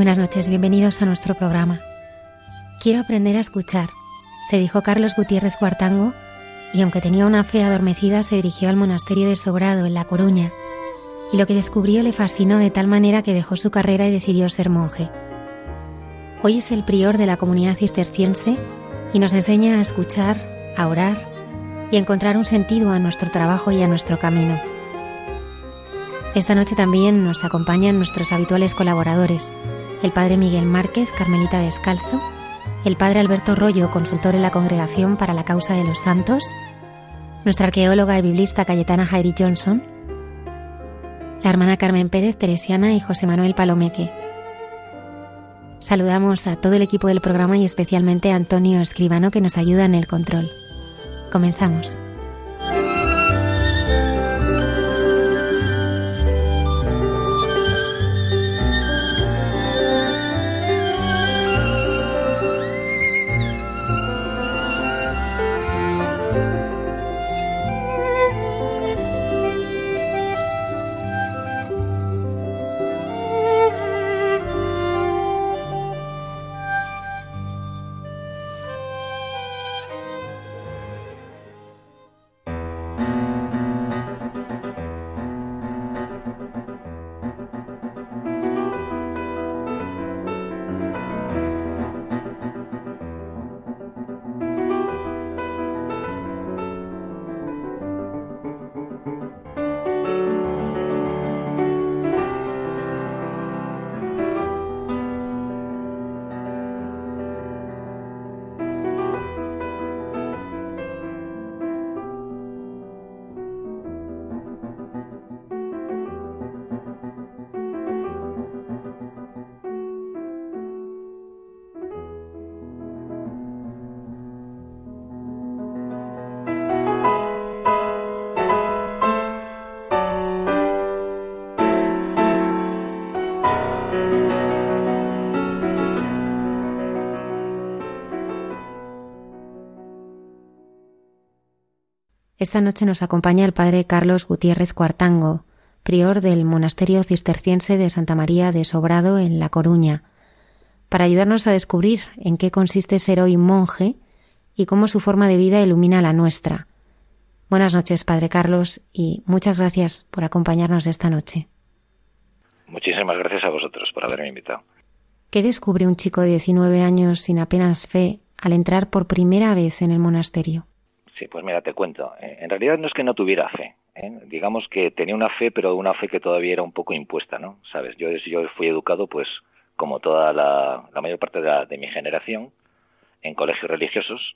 Buenas noches, bienvenidos a nuestro programa. Quiero aprender a escuchar, se dijo Carlos Gutiérrez Cuartango, y aunque tenía una fe adormecida, se dirigió al monasterio de Sobrado, en La Coruña, y lo que descubrió le fascinó de tal manera que dejó su carrera y decidió ser monje. Hoy es el prior de la comunidad cisterciense y nos enseña a escuchar, a orar y a encontrar un sentido a nuestro trabajo y a nuestro camino. Esta noche también nos acompañan nuestros habituales colaboradores, el padre Miguel Márquez, Carmelita Descalzo, el padre Alberto Rollo, consultor en la Congregación para la Causa de los Santos, nuestra arqueóloga y biblista Cayetana Jairi Johnson, la hermana Carmen Pérez Teresiana y José Manuel Palomeque. Saludamos a todo el equipo del programa y especialmente a Antonio Escribano que nos ayuda en el control. Comenzamos. Esta noche nos acompaña el padre Carlos Gutiérrez Cuartango, prior del monasterio cisterciense de Santa María de Sobrado en La Coruña, para ayudarnos a descubrir en qué consiste ser hoy monje y cómo su forma de vida ilumina la nuestra. Buenas noches, Padre Carlos, y muchas gracias por acompañarnos esta noche. Muchísimas gracias a vosotros por haberme invitado. ¿Qué descubre un chico de 19 años sin apenas fe al entrar por primera vez en el monasterio? Sí, pues mira, te cuento. Eh, en realidad no es que no tuviera fe. ¿eh? Digamos que tenía una fe, pero una fe que todavía era un poco impuesta, ¿no? Sabes, yo, yo fui educado, pues, como toda la, mayor parte de, mi generación, en colegios religiosos,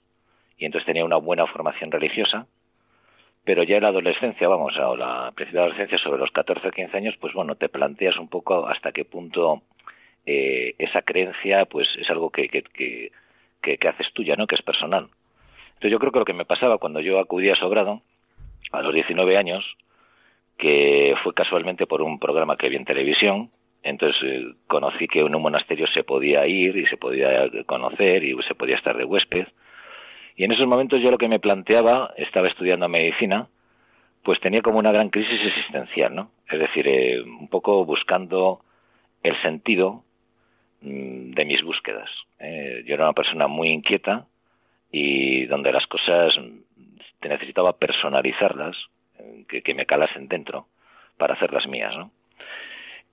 y entonces tenía una buena formación religiosa, pero ya en la adolescencia, vamos, o la principal adolescencia, sobre los 14 o 15 años, pues bueno, te planteas un poco hasta qué punto eh, esa creencia, pues, es algo que, que, que, que haces tuya, ¿no? Que es personal. Entonces yo creo que lo que me pasaba cuando yo acudí a Sobrado, a los 19 años, que fue casualmente por un programa que vi en televisión, entonces eh, conocí que en un monasterio se podía ir y se podía conocer y se podía estar de huésped. Y en esos momentos yo lo que me planteaba, estaba estudiando medicina, pues tenía como una gran crisis existencial, ¿no? Es decir, eh, un poco buscando el sentido mm, de mis búsquedas. yo era una persona muy inquieta y donde las cosas te necesitaba personalizarlas, que, me calasen dentro para hacer las mías.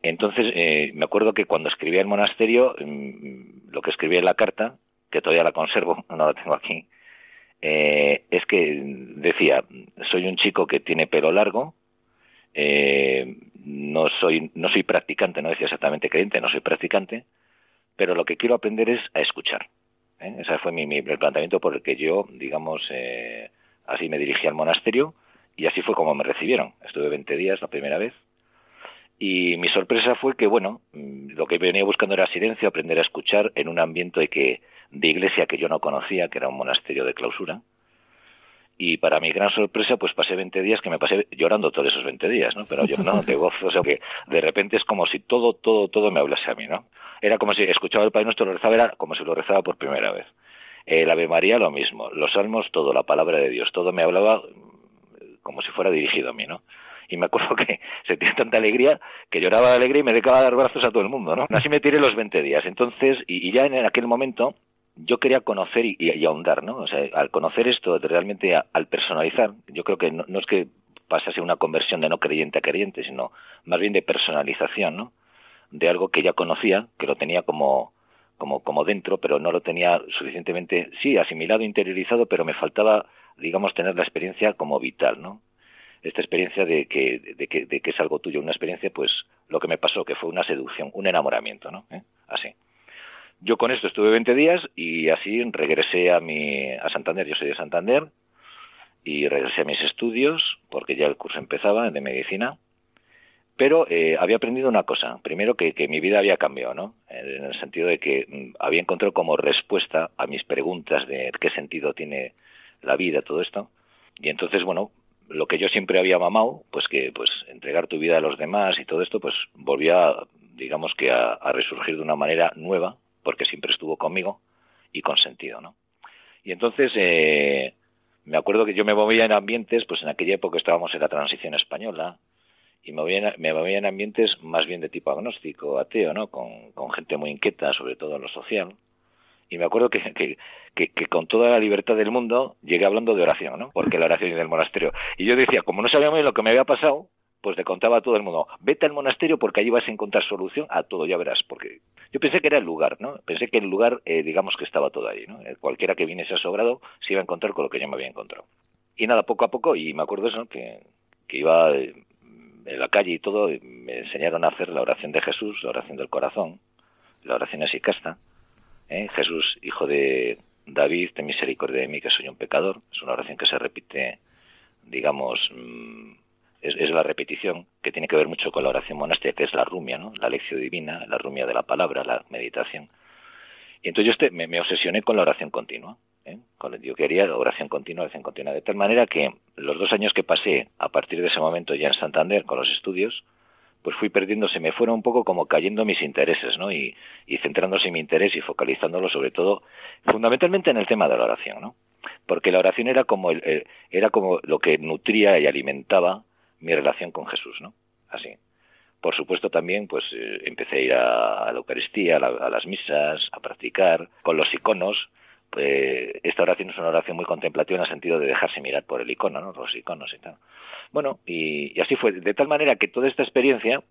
Entonces, eh, me acuerdo que cuando escribía el monasterio, mm, lo que escribía en la carta, que todavía la conservo, no la tengo aquí, eh, es que decía, soy un chico que tiene pelo largo, eh, no soy no soy practicante, no decía exactamente creyente, no soy practicante, pero lo que quiero aprender es a escuchar. Ese fue mi, mi, planteamiento por el que yo, digamos, así me dirigí al monasterio y así fue como me recibieron. Estuve 20 días la primera vez y mi sorpresa fue que, bueno, mm, lo que venía buscando era silencio, aprender a escuchar en un ambiente de, que, de iglesia que yo no conocía, que era un monasterio de clausura. Y para mi gran sorpresa, pues pasé 20 días que me pasé llorando todos esos 20 días, ¿no? Pero yo no, de gozo, o sea, que de repente es como si todo, todo, todo me hablase a mí, ¿no? Era como si escuchaba el Padre Nuestro, lo rezaba, era como si lo rezaba por primera vez. El Ave María, lo mismo. Los salmos, todo, la palabra de Dios, todo me hablaba como si fuera dirigido a mí, ¿no? y me acuerdo que se tiene tanta alegría que lloraba de alegría y me dedicaba a dar brazos a todo el mundo, ¿no? Así me tiré los 20 días. Entonces, y, ya en aquel momento yo quería conocer y, ahondar, ¿no? O sea, al conocer esto, realmente al personalizar, yo creo que no, es que pasase una conversión de no creyente a creyente, sino más bien de personalización, ¿no? De algo que ya conocía, que lo tenía como, como, como dentro, pero no lo tenía suficientemente, sí, asimilado, interiorizado, pero me faltaba, digamos, tener la experiencia como vital, ¿no? esta experiencia de que, de que, de que es algo tuyo, una experiencia, pues lo que me pasó, que fue una seducción, un enamoramiento, ¿no? ¿Eh? Así. Yo con esto estuve 20 días y así regresé a, mi, a Santander, yo soy de Santander, y regresé a mis estudios, porque ya el curso empezaba de medicina, pero eh, había aprendido una cosa. Primero, que, mi vida había cambiado, ¿no? En el sentido de que mm, había encontrado como respuesta a mis preguntas de qué sentido tiene la vida, todo esto. Y entonces, bueno, lo que yo siempre había mamado, pues que pues entregar tu vida a los demás y todo esto, pues volvía, digamos que a, resurgir de una manera nueva, porque siempre estuvo conmigo y con sentido, ¿no? Y entonces eh, me acuerdo que yo me movía en ambientes, pues en aquella época estábamos en la transición española, y me movía, me movía en ambientes más bien de tipo agnóstico, ateo, ¿no? Con, con gente muy inquieta, sobre todo en lo social y me acuerdo que, que, que, con toda la libertad del mundo llegué hablando de oración, ¿no? Porque la oración es del monasterio. Y yo decía, como no sabía muy bien lo que me había pasado, pues le contaba a todo el mundo, vete al monasterio porque allí vas a encontrar solución a todo, ya verás, porque yo pensé que era el lugar, ¿no? Pensé que el lugar, eh, digamos que estaba todo ahí, ¿no? Eh, cualquiera que viniese a Sobrado se iba a encontrar con lo que yo me había encontrado. Y nada, poco a poco, y me acuerdo eso, que, que iba eh, en la calle y todo, me enseñaron a hacer la oración de Jesús, la oración del corazón, la oración casta ¿eh? Jesús, hijo de David, ten misericordia de mí, que soy un pecador. Es una oración que se repite, digamos, mm, es, la repetición, que tiene que ver mucho con la oración monástica, que es la rumia, ¿no? la lección divina, la rumia de la palabra, la meditación. Y entonces yo este, me, obsesioné con la oración continua. ¿Eh? yo quería oración continua, oración continua. De tal manera que los dos años que pasé a partir de ese momento ya en Santander con los estudios, pues fui perdiendo, se me fueron un poco como cayendo mis intereses, ¿no? Y, y centrándose en mi interés y focalizándolo sobre todo, fundamentalmente en el tema de la oración, ¿no? Porque la oración era como, el, era como lo que nutría y alimentaba mi relación con Jesús, ¿no? Así. Por supuesto también, pues eh, empecé a ir a, la Eucaristía, a, las misas, a practicar, con los iconos, pues, esta oración es una oración muy contemplativa en el sentido de dejarse mirar por el icono, ¿no? Los iconos y tal. Bueno, y, así fue, de tal manera que toda esta experiencia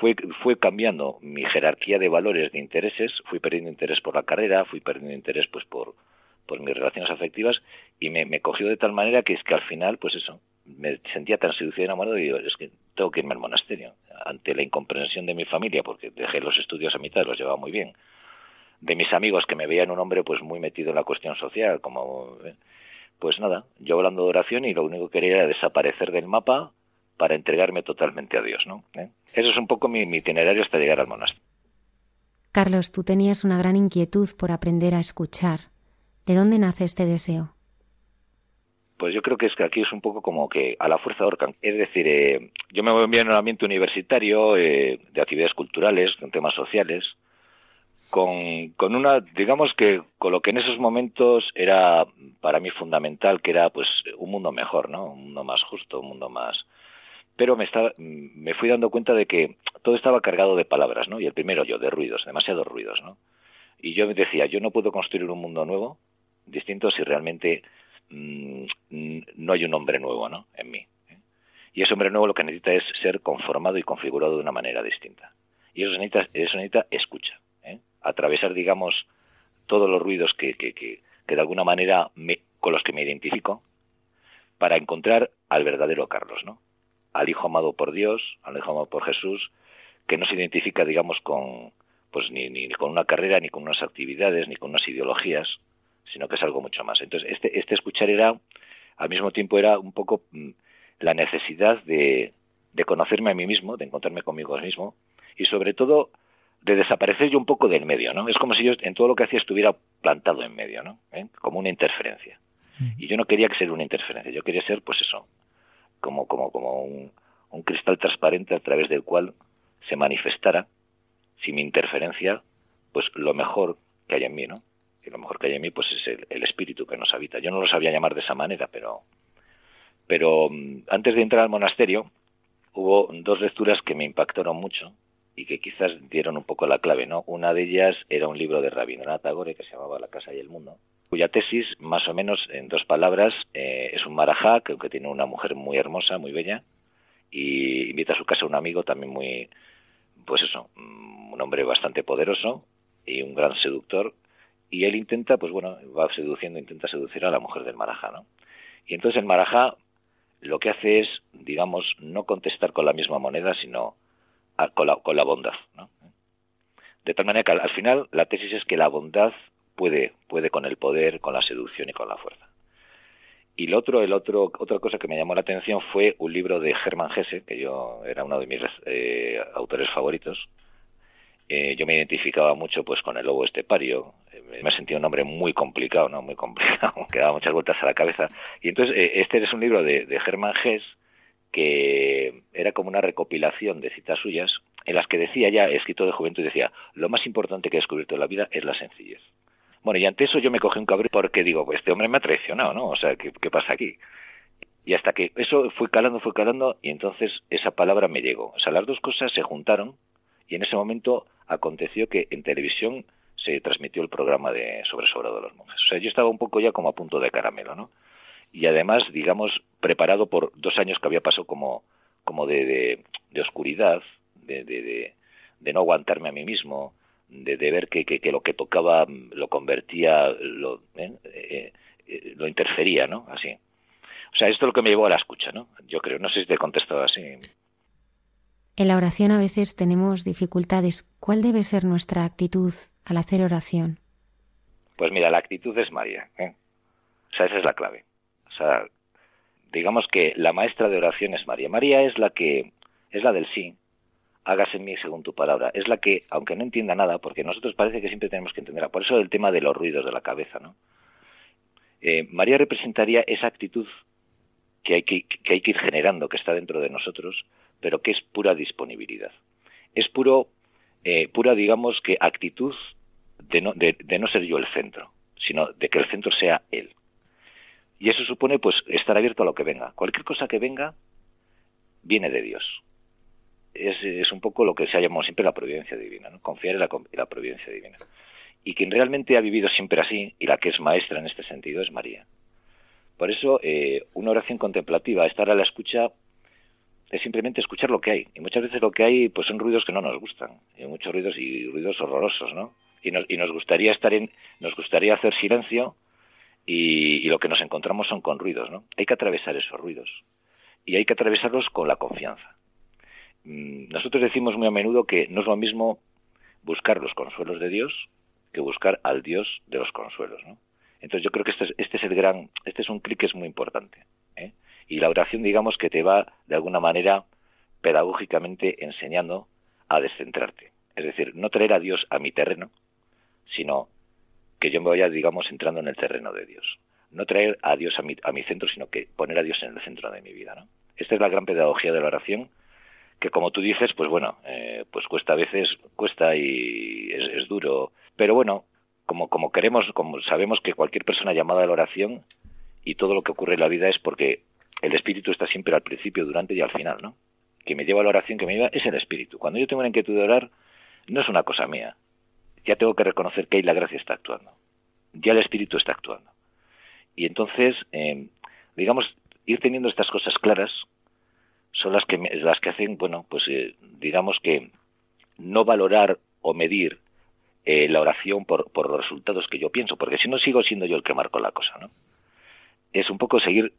fue, fue cambiando mi jerarquía de valores, de intereses, fui perdiendo interés por la carrera, fui perdiendo interés pues por, por mis relaciones afectivas y me, me cogió de tal manera que es que al final, pues eso, me sentía tan seducido y enamorado y digo, es que tengo que irme al monasterio. Ante la incomprensión de mi familia, porque dejé los estudios a mitad, los llevaba muy bien, de mis amigos que me veían un hombre pues muy metido en la cuestión social, como... ¿eh? pues nada, yo hablando de oración y lo único que quería era desaparecer del mapa para entregarme totalmente a Dios, ¿no? ¿Eh? Eso es un poco mi, itinerario hasta llegar al monasterio. Carlos, tú tenías una gran inquietud por aprender a escuchar. ¿De dónde nace este deseo? Pues yo creo que es que aquí es un poco como que a la fuerza orcan. Es decir, eh, yo me voy en un ambiente universitario eh, de actividades culturales, con temas sociales, con, con una, digamos que con lo que en esos momentos era para mí fundamental, que era pues un mundo mejor, ¿no? Un mundo más justo, un mundo más... pero me, estaba, me fui dando cuenta de que todo estaba cargado de palabras, ¿no? Y el primero yo, de ruidos, demasiados ruidos, ¿no? Y yo me decía, yo no puedo construir un mundo nuevo, distinto, si realmente mm, no hay un hombre nuevo, ¿no? En mí. ¿eh? Y ese hombre nuevo lo que necesita es ser conformado y configurado de una manera distinta. Y eso necesita, eso necesita escucha. Atravesar, digamos, todos los ruidos que, que, que, que de alguna manera me, con los que me identifico para encontrar al verdadero Carlos, ¿no? Al hijo amado por Dios, al hijo amado por Jesús, que no se identifica, digamos, con pues ni, ni con una carrera, ni con unas actividades, ni con unas ideologías, sino que es algo mucho más. Entonces, este, este escuchar era, al mismo tiempo, era un poco mm, la necesidad de, de conocerme a mí mismo, de encontrarme conmigo mismo, y sobre todo de desaparecer yo un poco del medio, ¿no? Es como si yo en todo lo que hacía estuviera plantado en medio, ¿no? ¿Eh? Como una interferencia. Y yo no quería que ser una interferencia, yo quería ser, pues eso, como, como, como un, un cristal transparente a través del cual se manifestara, sin mi interferencia, pues lo mejor que hay en mí, ¿no? Y lo mejor que hay en mí, pues es el, el espíritu que nos habita. Yo no lo sabía llamar de esa manera, pero, pero mm, antes de entrar al monasterio, hubo dos lecturas que me impactaron mucho y que quizás dieron un poco la clave, ¿no? Una de ellas era un libro de Rabindranath Tagore que se llamaba La casa y el mundo, cuya tesis, más o menos en dos palabras, eh, es un marajá que, que tiene una mujer muy hermosa, muy bella, y invita a su casa a un amigo también muy, pues eso, mm, un hombre bastante poderoso y un gran seductor, y él intenta, pues bueno, va seduciendo, intenta seducir a la mujer del marajá, ¿no? Y entonces el marajá lo que hace es, digamos, no contestar con la misma moneda, sino con, la, con la bondad. ¿no? De tal manera que al, al, final la tesis es que la bondad puede, puede con el poder, con la seducción y con la fuerza. Y lo otro, el otro, otra cosa que me llamó la atención fue un libro de Hermann Hesse, que yo era uno de mis eh, autores favoritos. Eh, yo me identificaba mucho pues con el lobo estepario. Eh, me sentía un hombre muy complicado, ¿no? Muy complicado, que daba muchas vueltas a la cabeza. Y entonces, eh, este es un libro de, de Hermann Hesse que era como una recopilación de citas suyas en las que decía ya, escrito de juventud, decía, lo más importante que he descubierto en la vida es la sencillez. Bueno, y ante eso yo me cogí un cabrón porque digo, pues este hombre me ha traicionado, ¿no? O sea, ¿qué, ¿qué, pasa aquí? Y hasta que eso fue calando, fue calando, y entonces esa palabra me llegó. O sea, las dos cosas se juntaron, y en ese momento aconteció que en televisión se transmitió el programa de sobre sobrado de los monjes. O sea, yo estaba un poco ya como a punto de caramelo, ¿no? Y además, digamos, preparado por dos años que había pasado como, como de, de, de oscuridad, de, de, de, no aguantarme a mí mismo, de, de ver que, que, que, lo que tocaba lo convertía, lo, ¿eh? Eh, eh, lo interfería, ¿no? Así. O sea, esto es lo que me llevó a la escucha, ¿no? Yo creo, no sé si te he contestado así. En la oración a veces tenemos dificultades. ¿Cuál debe ser nuestra actitud al hacer oración? Pues mira, la actitud es María. O sea, esa es la clave. O sea, digamos que la maestra de oración es María. María es la que, es la del sí, hágase en mí según tu palabra. Es la que, aunque no entienda nada, porque nosotros parece que siempre tenemos que entenderla, por eso el tema de los ruidos de la cabeza, ¿no? Eh, María representaría esa actitud que hay que, que hay que ir generando, que está dentro de nosotros, pero que es pura disponibilidad. Es puro, eh, pura, digamos, que actitud de no, de, de no ser yo el centro, sino de que el centro sea Él. Y eso supone pues estar abierto a lo que venga. Cualquier cosa que venga viene de Dios. Es, es un poco lo que se ha llamado siempre la providencia divina, ¿no? confiar en la, en la providencia divina. Y quien realmente ha vivido siempre así, y la que es maestra en este sentido, es María. Por eso, eh, una oración contemplativa, estar a la escucha, es simplemente escuchar lo que hay. Y muchas veces lo que hay pues son ruidos que no nos gustan. Y muchos ruidos y ruidos horrorosos, ¿no? Y nos, y nos gustaría estar en, nos gustaría hacer silencio y, lo que nos encontramos son con ruidos, ¿no? Hay que atravesar esos ruidos y hay que atravesarlos con la confianza. Mm, nosotros decimos muy a menudo que no es lo mismo buscar los consuelos de Dios que buscar al Dios de los consuelos, ¿no? Entonces yo creo que este es, este es el gran, este es un clic que es muy importante. ¿eh? Y la oración, digamos, que te va de alguna manera pedagógicamente enseñando a descentrarte. Es decir, no traer a Dios a mi terreno, sino que yo me vaya, digamos, entrando en el terreno de Dios. No traer a Dios a mi, a mi centro, sino que poner a Dios en el centro de mi vida. ¿no? Esta es la gran pedagogía de la oración, que como tú dices, pues bueno, eh, pues cuesta a veces, cuesta y es, es, duro. Pero bueno, como, como queremos, como sabemos que cualquier persona llamada a la oración y todo lo que ocurre en la vida es porque el espíritu está siempre al principio, durante y al final, ¿no? que me lleva a la oración, que me lleva, es el Espíritu. Cuando yo tengo una inquietud de orar, no es una cosa mía. Ya tengo que reconocer que ahí la gracia está actuando. Ya el Espíritu está actuando. Y entonces, eh, digamos, ir teniendo estas cosas claras son las que, las que hacen, bueno, pues eh, digamos que no valorar o medir eh, la oración por, por los resultados que yo pienso, porque si no sigo siendo yo el que marco la cosa, ¿no? Es un poco seguir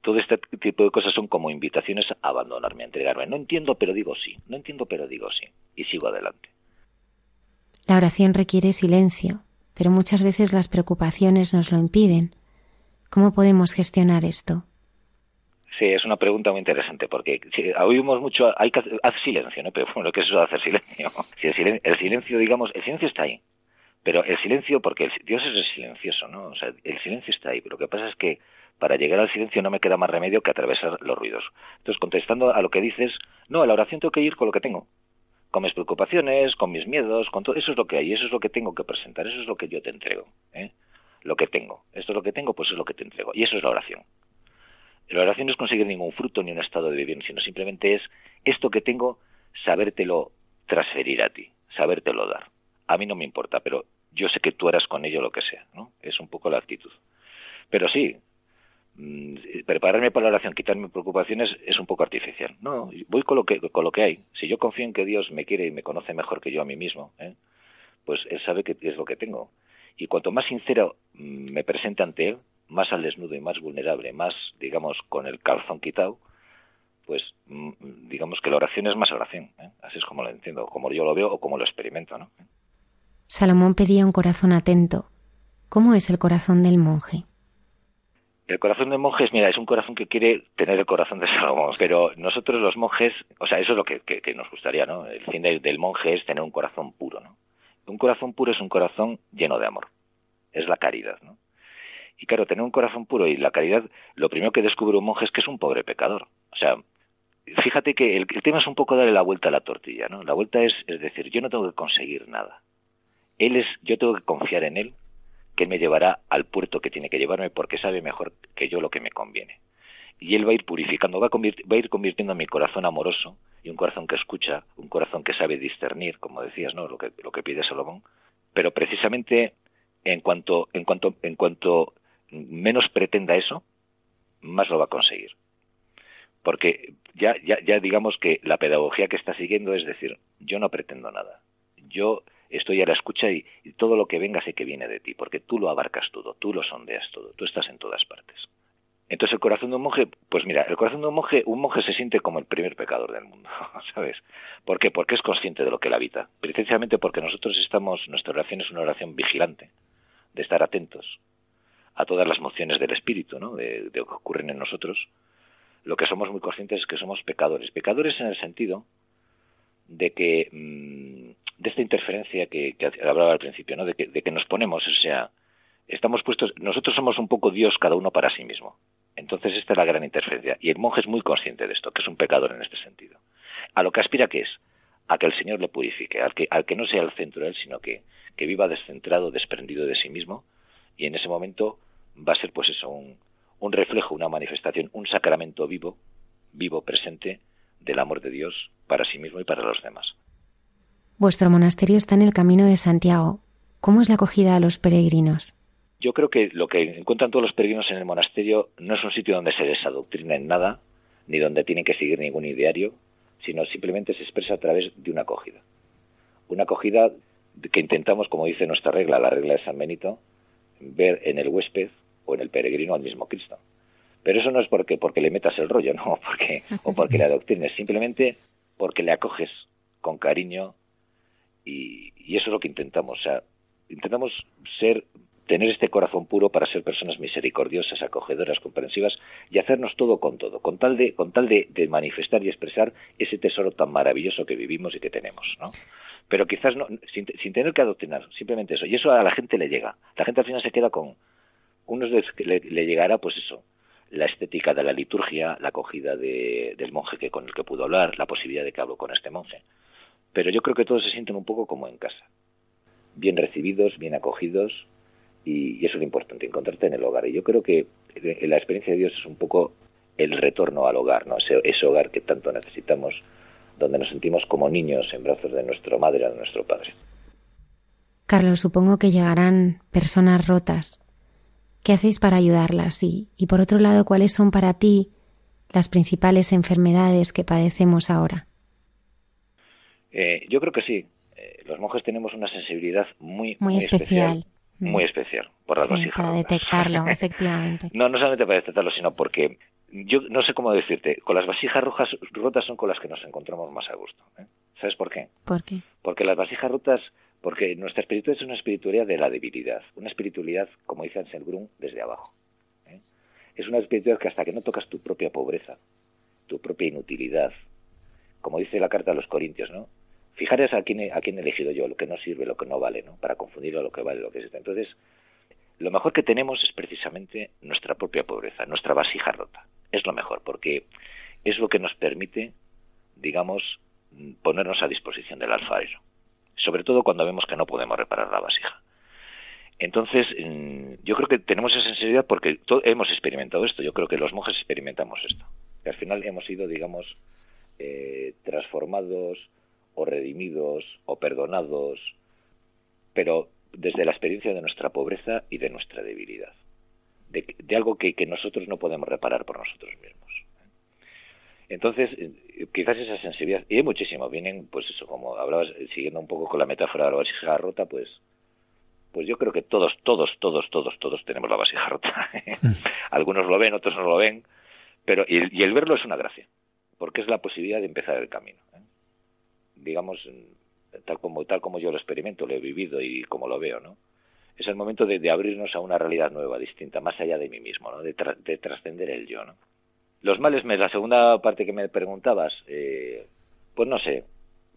todo este tipo de cosas son como invitaciones a abandonarme, a entregarme. No entiendo, pero digo sí. No entiendo, pero digo sí. Y sigo adelante. La oración requiere silencio, pero muchas veces las preocupaciones nos lo impiden. ¿Cómo podemos gestionar esto? Sí, es una pregunta muy interesante porque oímos mucho, hay que hacer silencio, ¿no? Pero bueno, que es eso de hacer silencio. Si el, silencio, el silencio, digamos, el silencio está ahí. Pero el silencio, porque Dios es silencioso, ¿no? O sea, el silencio está ahí. Pero lo que pasa es que para llegar al silencio no me queda más remedio que atravesar los ruidos. Entonces, contestando a lo que dices, no, a la oración tengo que ir con lo que tengo, con mis preocupaciones, con mis miedos, con todo, eso es lo que hay, eso es lo que tengo que presentar, eso es lo que yo te entrego, ¿eh? lo que tengo. Esto es lo que tengo, pues es lo que te entrego. Y eso es la oración. La oración no es conseguir ningún fruto ni un estado de vivir, sino simplemente es esto que tengo, sabértelo transferir a ti, sabértelo dar. A mí no me importa, pero yo sé que tú harás con ello lo que sea, ¿no? Es un poco la actitud. Pero sí, prepararme para la oración, quitarme preocupaciones es un poco artificial. No, voy con lo que con lo que hay. Si yo confío en que Dios me quiere y me conoce mejor que yo a mí mismo, ¿eh? pues él sabe que es lo que tengo. Y cuanto más sincero mm, me presente ante él, más al desnudo y más vulnerable, más, digamos, con el calzón quitado, pues mm, digamos que la oración es más oración. ¿eh? Así es como lo entiendo, como yo lo veo o como lo experimento. ¿no? Salomón pedía un corazón atento. ¿Cómo es el corazón del monje? El corazón de monjes, mira, es un corazón que quiere tener el corazón de Salomón, pero nosotros los monjes, o sea, eso es lo que, nos gustaría, ¿no? El fin del, monje es tener un corazón puro, ¿no? Un corazón puro es un corazón lleno de amor, es la caridad, ¿no? Y claro, tener un corazón puro y la caridad, lo primero que descubre un monje es que es un pobre pecador. O sea, fíjate que el, tema es un poco darle la vuelta a la tortilla, ¿no? La vuelta es, es decir, yo no tengo que conseguir nada. Él es, yo tengo que confiar en él que Él me llevará al puerto que tiene que llevarme porque sabe mejor que yo lo que me conviene. Y Él va a ir purificando, va a, va a ir convirtiendo mi corazón amoroso y un corazón que escucha, un corazón que sabe discernir, como decías, ¿no? Lo que, lo que pide Salomón. Pero precisamente en cuanto, en cuanto, en cuanto menos pretenda eso, más lo va a conseguir. Porque ya, ya, ya digamos que la pedagogía que está siguiendo es decir, yo no pretendo nada. Yo estoy a la escucha y, todo lo que venga sé que viene de ti, porque tú lo abarcas todo, tú lo sondeas todo, tú estás en todas partes. Entonces el corazón de un monje, pues mira, el corazón de un monje, un monje se siente como el primer pecador del mundo, ¿sabes? ¿Por qué? Porque es consciente de lo que le habita. Precisamente porque nosotros estamos, nuestra oración es una oración vigilante, de estar atentos a todas las mociones del espíritu, ¿no? De, lo que ocurren en nosotros. Lo que somos muy conscientes es que somos pecadores. Pecadores en el sentido de que mm, de esta interferencia que, hablaba al principio, ¿no? De que, de que nos ponemos, o sea, estamos puestos, nosotros somos un poco Dios cada uno para sí mismo. Entonces esta es la gran interferencia. Y el monje es muy consciente de esto, que es un pecador en este sentido. A lo que aspira que es, a que el Señor le purifique, al que, al que no sea el centro de él, sino que, que viva descentrado, desprendido de sí mismo, y en ese momento va a ser pues eso, un, un reflejo, una manifestación, un sacramento vivo, vivo, presente, del amor de Dios para sí mismo y para los demás. Vuestro monasterio está en el camino de Santiago. ¿Cómo es la acogida a los peregrinos? Yo creo que lo que encuentran todos los peregrinos en el monasterio no es un sitio donde se les adoctrina en nada, ni donde tienen que seguir ningún ideario, sino simplemente se expresa a través de una acogida. Una acogida que intentamos, como dice nuestra regla, la regla de San Benito, ver en el huésped o en el peregrino al mismo Cristo. Pero eso no es porque, porque le metas el rollo, no, porque, o porque le adoctrines, simplemente porque le acoges con cariño y, eso es lo que intentamos. O sea, intentamos ser, tener este corazón puro para ser personas misericordiosas, acogedoras, comprensivas y hacernos todo con todo, con tal de, con tal de, manifestar y expresar ese tesoro tan maravilloso que vivimos y que tenemos, ¿no? Pero quizás no, sin, tener que adoctrinar, simplemente eso. Y eso a la gente le llega. La gente al final se queda con, unos le, le llegará, pues eso, la estética de la liturgia, la acogida del monje que con el que pudo hablar, la posibilidad de que hablo con este monje. Pero yo creo que todos se sienten un poco como en casa, bien recibidos, bien acogidos, y, eso es lo importante, encontrarte en el hogar. Y yo creo que la experiencia de Dios es un poco el retorno al hogar, ¿no? Ese, ese hogar que tanto necesitamos, donde nos sentimos como niños en brazos de nuestra madre o de nuestro padre. Carlos, supongo que llegarán personas rotas. ¿Qué hacéis para ayudarlas? Y, y por otro lado, ¿cuáles son para ti las principales enfermedades que padecemos ahora? Eh, yo creo que sí. Eh, los monjes tenemos una sensibilidad muy, muy, especial. Muy especial por las vasijas Para detectarlo, efectivamente. No, no solamente para detectarlo, sino porque yo no sé cómo decirte, con las vasijas rojas rotas son con las que nos encontramos más a gusto. ¿eh? ¿Sabes por qué? ¿Por qué? Porque las vasijas rotas, porque nuestra espiritualidad es una espiritualidad de la debilidad, una espiritualidad, como dice Ansel Grun, desde abajo. ¿eh? Es una espiritualidad que hasta que no tocas tu propia pobreza, tu propia inutilidad, como dice la carta a los Corintios, ¿no? Fijaros a quién, a quién he elegido yo, lo que no sirve, lo que no vale, ¿no? Para confundirlo a lo que vale, lo que es. Entonces, lo mejor que tenemos es precisamente nuestra propia pobreza, nuestra vasija rota. Es lo mejor, porque es lo que nos permite, digamos, ponernos a disposición del alfarero. Sobre todo cuando vemos que no podemos reparar la vasija. Entonces, mm, yo creo que tenemos esa sensibilidad porque hemos experimentado esto. Yo creo que los monjes experimentamos esto. Al final hemos sido, digamos, eh, transformados o redimidos o perdonados, pero desde la experiencia de nuestra pobreza y de nuestra debilidad, de, algo que, nosotros no podemos reparar por nosotros mismos. Entonces, eh, quizás esa sensibilidad, y hay muchísimo, vienen, pues eso, como hablabas, siguiendo un poco con la metáfora de la vasija rota, pues, pues yo creo que todos, todos, todos, todos, todos tenemos la vasija rota. Algunos lo ven, otros no lo ven, pero, y, el verlo es una gracia, porque es la posibilidad de empezar el camino. Digamos, tal como tal como yo lo experimento, lo he vivido y como lo veo, ¿no? Es el momento de, abrirnos a una realidad nueva, distinta, más allá de mí mismo, ¿no? De, trascender el yo, ¿no? Los males, la segunda parte que me preguntabas, eh, pues no sé,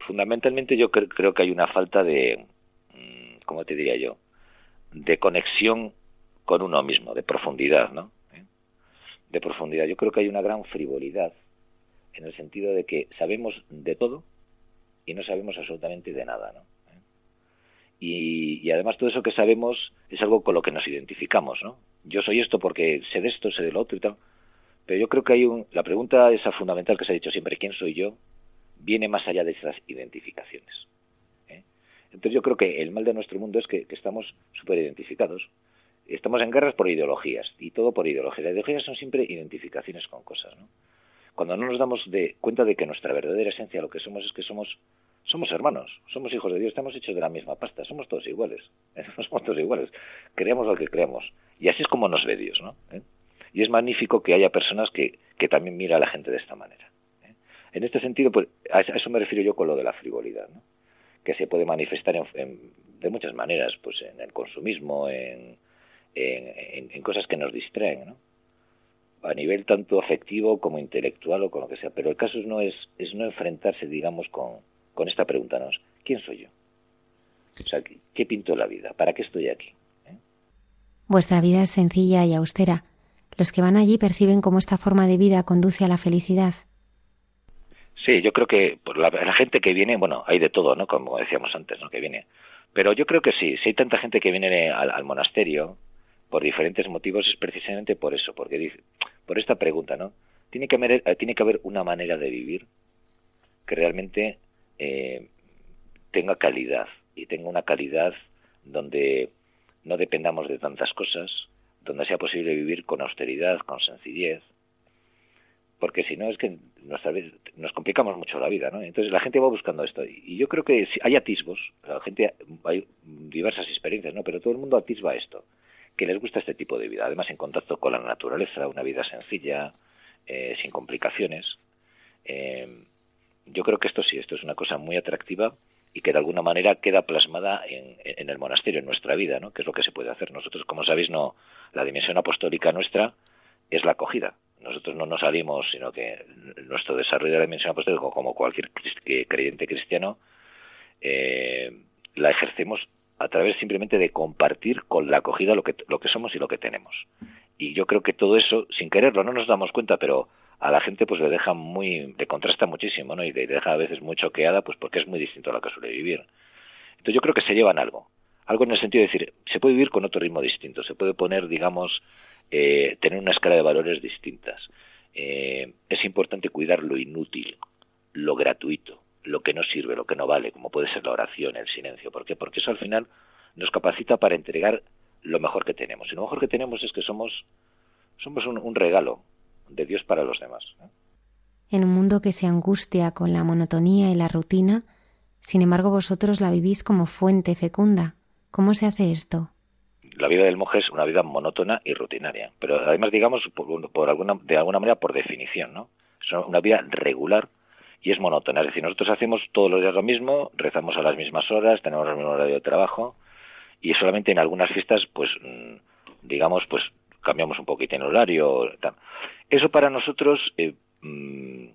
fundamentalmente yo creo que hay una falta de, mm, ¿cómo te diría yo? De conexión con uno mismo, de profundidad, ¿no? ¿Eh? De profundidad. Yo creo que hay una gran frivolidad en el sentido de que sabemos de todo, y no sabemos absolutamente de nada, ¿no? Y, además todo eso que sabemos es algo con lo que nos identificamos, ¿no? Yo soy esto porque sé de esto, sé de lo otro y tal. Pero yo creo que hay un... La pregunta esa fundamental que se ha dicho siempre, ¿quién soy yo? Viene más allá de esas identificaciones. ¿eh? Entonces yo creo que el mal de nuestro mundo es que, estamos súper identificados. Estamos en guerras por ideologías y todo por ideologías. Las ideologías son siempre identificaciones con cosas, ¿no? Cuando no nos damos de cuenta de que nuestra verdadera esencia lo que somos es que somos somos hermanos, somos hijos de Dios, estamos hechos de la misma pasta, somos todos iguales, somos todos iguales, creemos lo que creemos y así es como nos ve Dios, ¿no? ¿Eh? Y es magnífico que haya personas que, que también mira a la gente de esta manera. ¿eh? En este sentido, pues a eso me refiero yo con lo de la frivolidad, ¿no? que se puede manifestar de muchas maneras, pues en el consumismo, en, en, en cosas que nos distraen, ¿no? A nivel tanto afectivo como intelectual o con lo que sea. Pero el caso no es, es no enfrentarse, digamos, con, con esta pregunta, ¿no? ¿quién soy yo? O sea, ¿qué, pinto en la vida? ¿Para qué estoy aquí? ¿Eh? Vuestra vida es sencilla y austera. Los que van allí perciben cómo esta forma de vida conduce a la felicidad. Sí, yo creo que la, la, gente que viene, bueno, hay de todo, ¿no? Como decíamos antes, ¿no? Que viene. Pero yo creo que sí, si hay tanta gente que viene al, al monasterio, por diferentes motivos es precisamente por eso, porque dice, por esta pregunta, ¿no? Tiene que haber, eh, tiene que haber una manera de vivir que realmente eh, tenga calidad y tenga una calidad donde no dependamos de tantas cosas, donde sea posible vivir con austeridad, con sencillez, porque si no es que nos, nos complicamos mucho la vida, ¿no? Entonces la gente va buscando esto y yo creo que hay atisbos, la gente hay diversas experiencias, ¿no? Pero todo el mundo atisba esto que les gusta este tipo de vida. Además, en contacto con la naturaleza, una vida sencilla, eh, sin complicaciones. Eh, yo creo que esto sí, esto es una cosa muy atractiva y que de alguna manera queda plasmada en, en, el monasterio, en nuestra vida, ¿no? que es lo que se puede hacer. Nosotros, como sabéis, no la dimensión apostólica nuestra es la acogida. Nosotros no nos salimos, sino que nuestro desarrollo de la dimensión apostólica, como cualquier creyente cristiano, eh, la ejercemos a través simplemente de compartir con la acogida lo que, lo que somos y lo que tenemos. Y yo creo que todo eso, sin quererlo, no nos damos cuenta, pero a la gente pues le deja muy, le contrasta muchísimo, ¿no? Y le deja a veces muy choqueada, pues porque es muy distinto a lo que suele vivir. Entonces yo creo que se llevan algo. Algo en el sentido de decir, se puede vivir con otro ritmo distinto, se puede poner, digamos, eh, tener una escala de valores distintas. eh, es importante cuidar lo inútil, lo gratuito, lo que no sirve, lo que no vale, como puede ser la oración, el silencio. ¿Por qué? Porque eso al final nos capacita para entregar lo mejor que tenemos. Y lo mejor que tenemos es que somos, somos un, regalo de Dios para los demás. En un mundo que se angustia con la monotonía y la rutina, sin embargo vosotros la vivís como fuente fecunda. ¿Cómo se hace esto? La vida del monje es una vida monótona y rutinaria, pero además digamos por, alguna, de alguna manera por definición, ¿no? Es una vida regular y es monótona. Es decir, nosotros hacemos todos los días lo mismo, rezamos a las mismas horas, tenemos el mismo horario de trabajo y solamente en algunas fiestas, pues, mm, digamos, pues cambiamos un poquito en horario. Eso para nosotros eh, mm,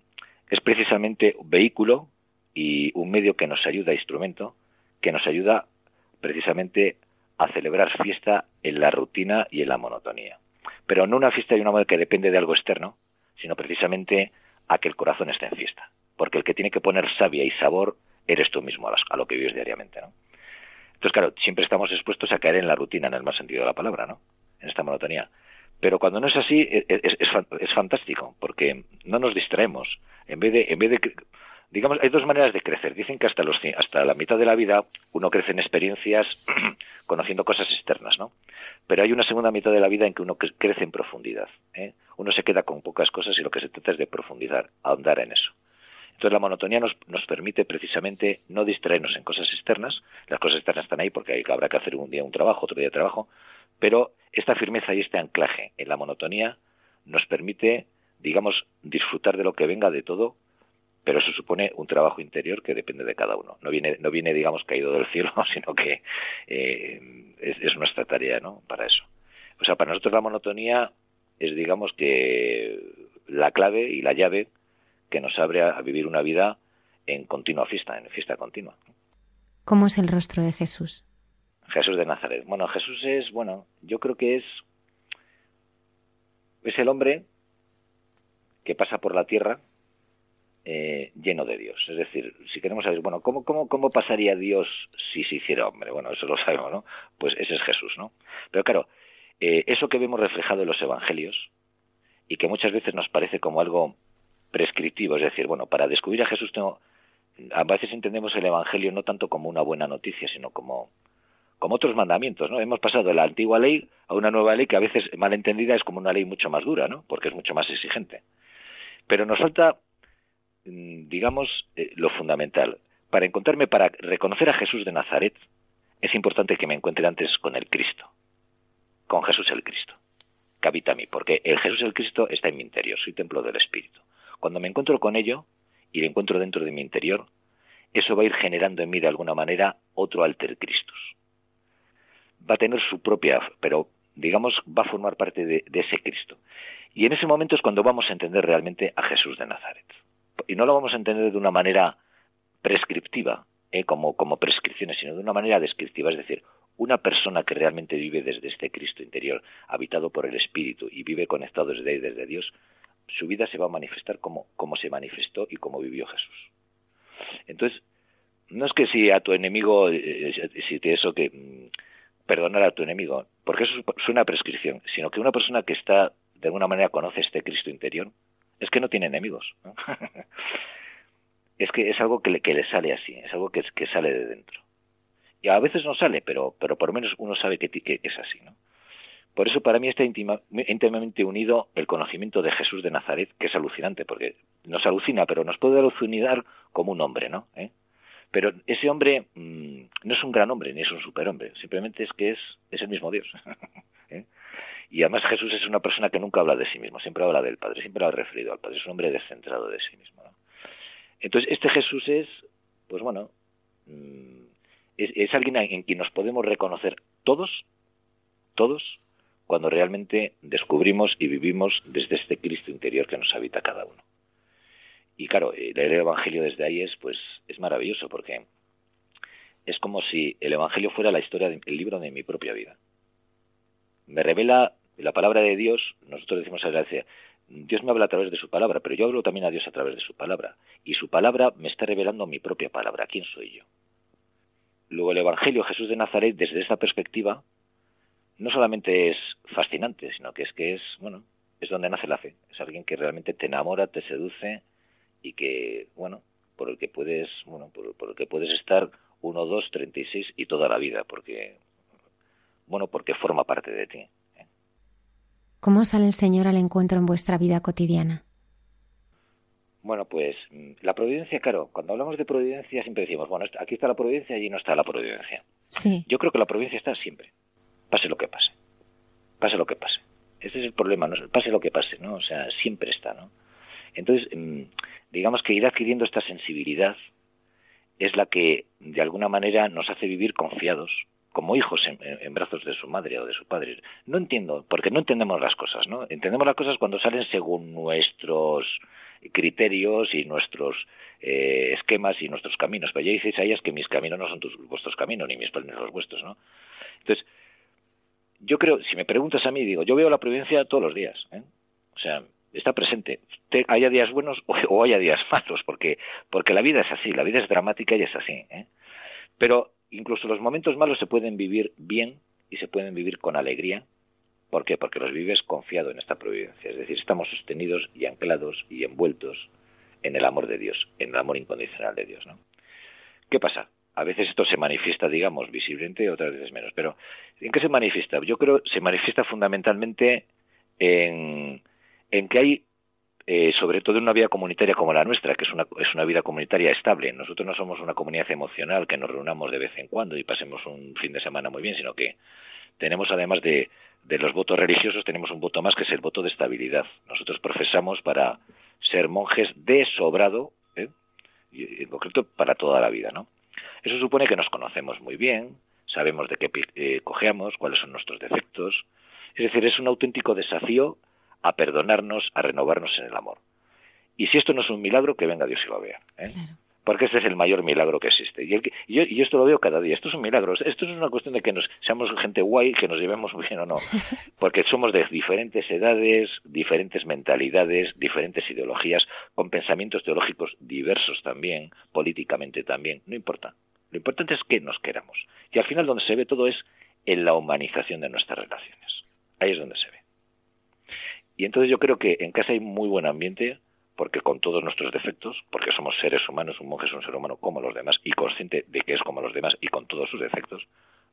es precisamente un vehículo y un medio que nos ayuda, instrumento, que nos ayuda precisamente a celebrar fiesta en la rutina y en la monotonía. Pero no una fiesta de una manera que depende de algo externo, sino precisamente a que el corazón esté en fiesta porque el que tiene que poner savia y sabor eres tú mismo a, lo que vives diariamente, ¿no? Entonces, claro, siempre estamos expuestos a caer en la rutina, en el más sentido de la palabra, ¿no? En esta monotonía. Pero cuando no es así, e, e, es, es, fantástico, porque no nos distraemos. En vez de, en vez de, digamos, hay dos maneras de crecer. Dicen que hasta los, hasta la mitad de la vida uno crece en experiencias, conociendo cosas externas, ¿no? Pero hay una segunda mitad de la vida en que uno crece en profundidad. ¿eh? Uno se queda con pocas cosas y lo que se trata es de profundizar, ahondar en eso. Entonces la monotonía nos, permite precisamente no distraernos en cosas externas, las cosas externas están ahí porque habrá que hacer un día un trabajo, otro día trabajo, pero esta firmeza y este anclaje en la monotonía nos permite, digamos, disfrutar de lo que venga de todo, pero eso supone un trabajo interior que depende de cada uno. No viene, no viene digamos, caído del cielo, sino que eh, es, nuestra tarea, ¿no? Para eso. O sea, para nosotros la monotonía es, digamos, que la clave y la llave que nos abre a, vivir una vida en continua fiesta, en fiesta continua. ¿Cómo es el rostro de Jesús? Jesús de Nazaret. Bueno, Jesús es, bueno, yo creo que es es el hombre que pasa por la tierra eh, lleno de Dios. Es decir, si queremos saber, bueno, ¿cómo, cómo, ¿cómo pasaría Dios si se hiciera hombre? Bueno, eso lo sabemos, ¿no? Pues ese es Jesús, ¿no? Pero claro, eh, eso que vemos reflejado en los evangelios y que muchas veces nos parece como algo prescriptivo, es decir, bueno, para descubrir a Jesús tengo, a veces entendemos el Evangelio no tanto como una buena noticia, sino como, otros mandamientos, ¿no? Hemos pasado de la antigua ley a una nueva ley que a veces mal entendida es como una ley mucho más dura, ¿no? Porque es mucho más exigente. Pero nos falta, mm, digamos, eh, lo fundamental. Para encontrarme, para reconocer a Jesús de Nazaret, es importante que me encuentre antes con el Cristo, con Jesús el Cristo, que habita a mí, porque el Jesús el Cristo está en mi interior, soy templo del Espíritu. Cuando me encuentro con ello y lo encuentro dentro de mi interior, eso va a ir generando en mí de alguna manera otro alter Christus. Va a tener su propia, pero digamos, va a formar parte de, ese Cristo. Y en ese momento es cuando vamos a entender realmente a Jesús de Nazaret. Y no lo vamos a entender de una manera prescriptiva, ¿eh? como, como prescripciones, sino de una manera descriptiva, es decir, una persona que realmente vive desde este Cristo interior, habitado por el Espíritu y vive conectado desde, desde Dios, su vida se va a manifestar como, como se manifestó y como vivió Jesús. Entonces, no es que si a tu enemigo, eh, si te eso que mm, perdonar a tu enemigo, porque eso es una prescripción, sino que una persona que está, de alguna manera, conoce este Cristo interior, es que no tiene enemigos. es que es algo que le, que le sale así, es algo que, que sale de dentro. Y a veces no sale, pero, pero por lo menos uno sabe que, que es así, ¿no? Por eso para mí está íntimamente unido el conocimiento de Jesús de Nazaret, que es alucinante, porque nos alucina, pero nos puede alucinar como un hombre, ¿no? ¿Eh? Pero ese hombre mm, no es un gran hombre ni es un superhombre, simplemente es que es, es el mismo Dios. ¿Eh? Y además Jesús es una persona que nunca habla de sí mismo, siempre habla del Padre, siempre ha referido al Padre, es un hombre descentrado de sí mismo. Entonces, este Jesús es, pues bueno, mm, es, es alguien en quien nos podemos reconocer todos, todos, cuando realmente descubrimos y vivimos desde este Cristo interior que nos habita cada uno. Y claro, leer el Evangelio desde ahí es, pues, es maravilloso porque es como si el Evangelio fuera la historia del libro de mi propia vida. Me revela la palabra de Dios, nosotros decimos a gracia, Dios me habla a través de su palabra, pero yo hablo también a Dios a través de su palabra. Y su palabra me está revelando mi propia palabra, quién soy yo. Luego el Evangelio Jesús de Nazaret, desde esta perspectiva, no solamente es fascinante, sino que es que es, bueno, es donde nace la fe. Es alguien que realmente te enamora, te seduce y que, bueno, por el que puedes, bueno, por, el que puedes estar uno, dos, treinta y seis y toda la vida, porque, bueno, porque forma parte de ti. ¿eh? ¿Cómo sale el Señor al encuentro en vuestra vida cotidiana? Bueno, pues mm, la providencia, claro, cuando hablamos de providencia siempre decimos, bueno, aquí está la providencia y allí no está la providencia. Sí. Yo creo que la providencia está siempre, pase lo que pase, pase lo que pase. Ese es el problema, ¿no? pase lo que pase, ¿no? O sea, siempre está, ¿no? Entonces, mm, digamos que ir adquiriendo esta sensibilidad es la que, de alguna manera, nos hace vivir confiados, como hijos en, brazos de su madre o de su padre. No entiendo, porque no entendemos las cosas, ¿no? Entendemos las cosas cuando salen según nuestros criterios y nuestros eh, esquemas y nuestros caminos. Pero ya dices a ellas que mis caminos no son tus, vuestros caminos, ni mis planes los vuestros, ¿no? Entonces, yo creo, si me preguntas a mí, digo, yo veo la providencia todos los días. ¿eh? O sea, está presente. haya días buenos o, haya días malos, porque, porque la vida es así, la vida es dramática y es así. ¿eh? Pero incluso los momentos malos se pueden vivir bien y se pueden vivir con alegría. ¿Por qué? Porque los vives confiado en esta providencia. Es decir, estamos sostenidos y anclados y envueltos en el amor de Dios, en el amor incondicional de Dios. ¿no? ¿Qué pasa? A veces esto se manifiesta, digamos, visiblemente, otras veces menos. Pero, ¿en qué se manifiesta? Yo creo se manifiesta fundamentalmente en, en que hay, eh, sobre todo en una vida comunitaria como la nuestra, que es una, es una vida comunitaria estable. Nosotros no somos una comunidad emocional que nos reunamos de vez en cuando y pasemos un fin de semana muy bien, sino que tenemos, además de, de los votos religiosos, tenemos un voto más que es el voto de estabilidad. Nosotros profesamos para ser monjes de sobrado, ¿eh? y en concreto para toda la vida, ¿no? Eso supone que nos conocemos muy bien, sabemos de qué eh, cojeamos, cuáles son nuestros defectos. Es decir, es un auténtico desafío a perdonarnos, a renovarnos en el amor. Y si esto no es un milagro, que venga Dios y lo vea. ¿eh? Porque este es el mayor milagro que existe. Y, yo, y, esto lo veo cada día. Esto es un milagro. Esto es una cuestión de que nos seamos gente guay, que nos llevemos muy bien o no. Porque somos de diferentes edades, diferentes mentalidades, diferentes ideologías, con pensamientos teológicos diversos también, políticamente también. No importa. Lo importante es que nos queramos. Y al final donde se ve todo es en la humanización de nuestras relaciones. Ahí es donde se ve. Y entonces yo creo que en casa hay muy buen ambiente, porque con todos nuestros defectos, porque somos seres humanos, un monje es un ser humano como los demás, y consciente de que es como los demás y con todos sus defectos,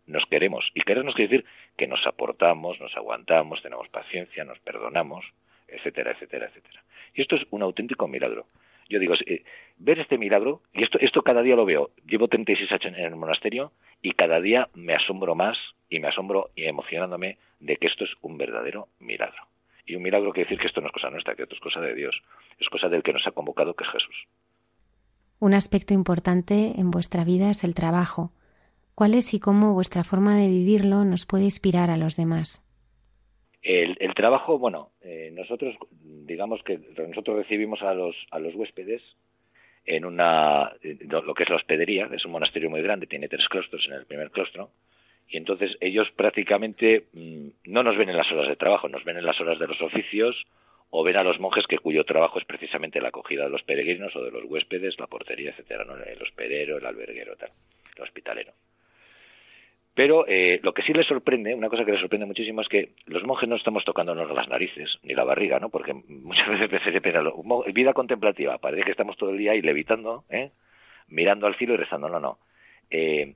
nos queremos. Y querernos quiere decir que nos aportamos, nos aguantamos, tenemos paciencia, nos perdonamos, etcétera, etcétera, etcétera. Y esto es un auténtico milagro. Yo digo, eh, ver este milagro, y esto, esto cada día lo veo, llevo 36 años en el monasterio y cada día me asombro más y me asombro y emocionándome de que esto es un verdadero milagro. Y un milagro quiere decir que esto no es cosa nuestra, que esto es cosa de Dios, es cosa del que nos ha convocado, que es Jesús. Un aspecto importante en vuestra vida es el trabajo. ¿Cuál es y cómo vuestra forma de vivirlo nos puede inspirar a los demás? El, trabajo, bueno, eh, nosotros, digamos que nosotros recibimos a los, a los huéspedes en una, lo que es la hospedería, es un monasterio muy grande, tiene tres claustros en el primer claustro, y entonces ellos prácticamente mm, no nos ven en las horas de trabajo, nos ven en las horas de los oficios o ven a los monjes que cuyo trabajo es precisamente la acogida de los peregrinos o de los huéspedes, la portería, etcétera, ¿no? el hospedero, el alberguero, tal, el hospitalero. Pero eh, lo que sí les sorprende, una cosa que les sorprende muchísimo es que los monjes no estamos tocándonos las narices ni la barriga, ¿no? Porque muchas veces se piensa, vida contemplativa, parece que estamos todo el día ahí levitando, ¿eh? mirando al cielo y rezando. No, no. Eh,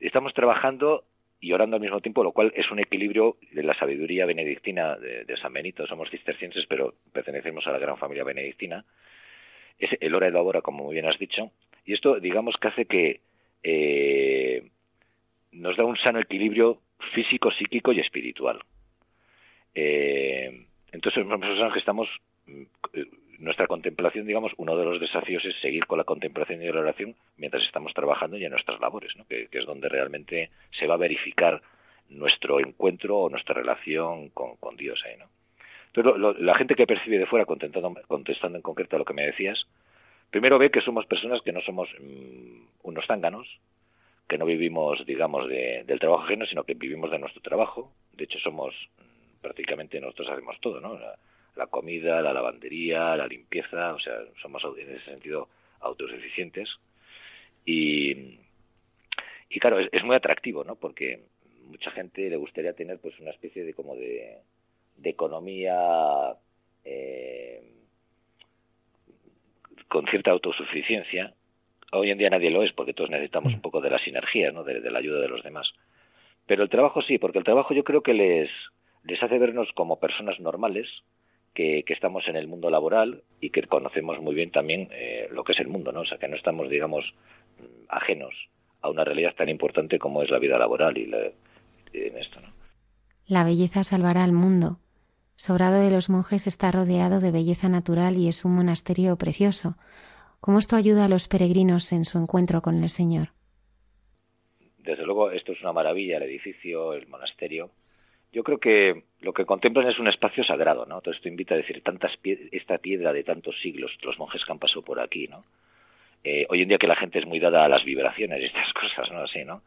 estamos trabajando y orando al mismo tiempo, lo cual es un equilibrio de la sabiduría benedictina de, San Benito. Somos cistercienses, pero pertenecemos a la gran familia benedictina. Es el hora y la hora, como muy bien has dicho. Y esto, digamos, que hace que eh, nos da un sano equilibrio físico, psíquico y espiritual. Eh, entonces, nosotros que estamos, mm, nuestra contemplación, digamos, uno de los desafíos es seguir con la contemplación y la oración mientras estamos trabajando ya en nuestras labores, ¿no? que, es donde realmente se va a verificar nuestro encuentro o nuestra relación con, Dios ahí, ¿no? Entonces, la gente que percibe de fuera, contestando, contestando en concreto a lo que me decías, primero ve que somos personas que no somos mm, unos zánganos, que no vivimos, digamos, del trabajo ajeno, sino que vivimos de nuestro trabajo. De hecho, somos mm, prácticamente nosotros hacemos todo, ¿no? La, comida, la lavandería, la limpieza, o sea, somos en ese sentido autosuficientes. Y, y claro, es, muy atractivo, ¿no? Porque mucha gente le gustaría tener pues una especie de como de, de economía eh, con cierta autosuficiencia. Hoy en día nadie lo es porque todos necesitamos un poco de la sinergia, ¿no? de, la ayuda de los demás. Pero el trabajo sí, porque el trabajo yo creo que les, les hace vernos como personas normales, que, estamos en el mundo laboral y que conocemos muy bien también eh, lo que es el mundo, ¿no? O sea, que no estamos, digamos, ajenos a una realidad tan importante como es la vida laboral y, en esto, ¿no? La belleza salvará al mundo. Sobrado de los monjes está rodeado de belleza natural y es un monasterio precioso. ¿Cómo esto ayuda a los peregrinos en su encuentro con el Señor? Desde luego, esto es una maravilla, el edificio, el monasterio. Yo creo que lo que contemplan es un espacio sagrado, ¿no? Entonces esto invita a decir, tantas esta piedra de tantos siglos, los monjes que han pasado por aquí, ¿no? Eh, hoy en día que la gente es muy dada a las vibraciones y estas cosas, ¿no? Así, ¿no?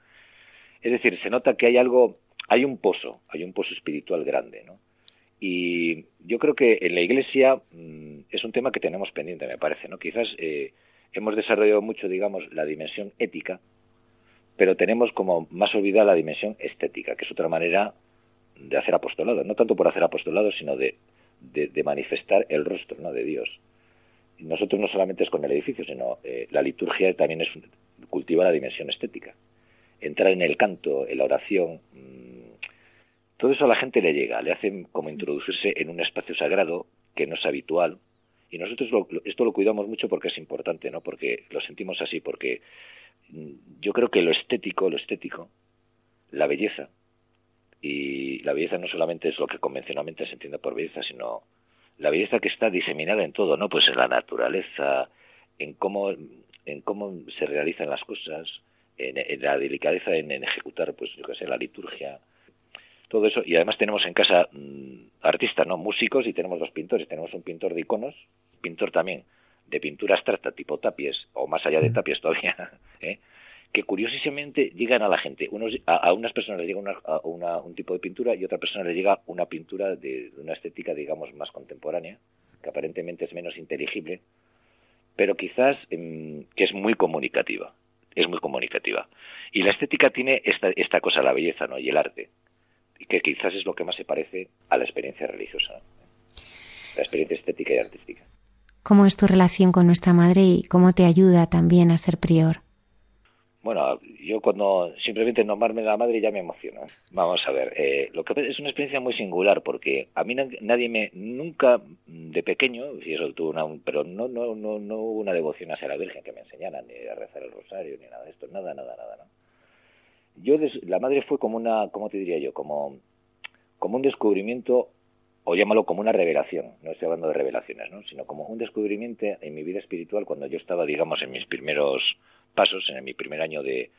Es decir, se nota que hay algo, hay un pozo, hay un pozo espiritual grande, ¿no? Y yo creo que en la Iglesia mm, es un tema que tenemos pendiente, me parece, ¿no? Quizás eh, hemos desarrollado mucho, digamos, la dimensión ética, pero tenemos como más olvidada la dimensión estética, que es otra manera de hacer apostolado, no tanto por hacer apostolado, sino de, de, manifestar el rostro ¿no? de Dios. Nosotros no solamente es con el edificio, sino eh, la liturgia también es cultiva la dimensión estética. Entrar en el canto, en la oración, todo eso a la gente le llega, le hacen como introducirse en un espacio sagrado que no es habitual. Y nosotros esto lo cuidamos mucho porque es importante, ¿no? Porque lo sentimos así, porque mm, yo creo que lo estético, lo estético, la belleza, y la belleza no solamente es lo que convencionalmente se entiende por belleza, sino la belleza que está diseminada en todo, ¿no? Pues en la naturaleza, en cómo, en cómo se realizan las cosas, en, la delicadeza en, ejecutar, pues yo qué sé, la liturgia, todo eso. Y además tenemos en casa mm, artistas, ¿no? Músicos y tenemos dos pintores. Tenemos un pintor de iconos, pintor también de pintura abstracta tipo tapies, o más allá de mm. tapies todavía, ¿eh? que curiosamente llegan a la gente. Unos, a, unas personas les llega una, un tipo de pintura y a otra persona les llega una pintura de, una estética, digamos, más contemporánea, que aparentemente es menos inteligible, pero quizás em, que es muy comunicativa. Es muy comunicativa. Y la estética tiene esta, esta cosa, la belleza ¿no? y el arte, que quizás es lo que más se parece a la experiencia religiosa, la experiencia estética y artística. ¿Cómo es tu relación con nuestra madre y cómo te ayuda también a ser prior? Bueno, yo cuando simplemente nombrarme la madre ya me emociona. Vamos a ver, eh, lo que es una experiencia muy singular porque a mí nadie me nunca de pequeño, si eso tuvo una, pero no no no no hubo una devoción hacia la Virgen que me enseñara ni a rezar el rosario ni nada de esto, nada nada nada, ¿no? Yo la madre fue como una, ¿cómo te diría yo? Como como un descubrimiento o llámalo como una revelación, no estoy hablando de revelaciones, ¿no? sino como un descubrimiento en mi vida espiritual cuando yo estaba, digamos, en mis primeros pasos en mi primer año de,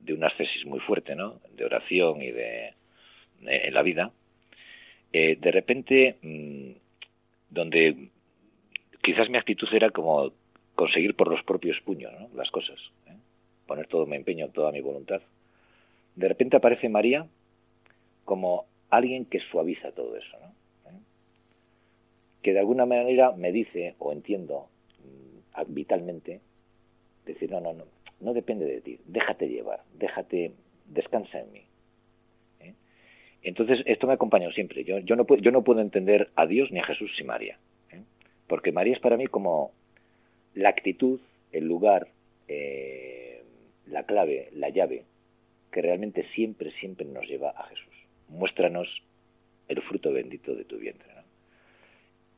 de una ascesis muy fuerte, ¿no? De oración y de, en la vida. Eh, de repente, mm, donde quizás mi actitud era como conseguir por los propios puños las cosas, ¿eh? poner todo mi empeño, toda mi voluntad. De repente aparece María como alguien que suaviza todo eso, ¿no? ¿Eh? que de alguna manera me dice o entiendo mm, vitalmente decir no no no no depende de ti, déjate llevar, déjate, descansa en mí. ¿eh? Entonces, esto me ha acompañado siempre. Yo, yo, no, puedo, yo no puedo entender a Dios ni a Jesús sin María. ¿eh? Porque María es para mí como la actitud, el lugar, la clave, la llave, que realmente siempre, siempre nos lleva a Jesús. Muéstranos el fruto bendito de tu vientre.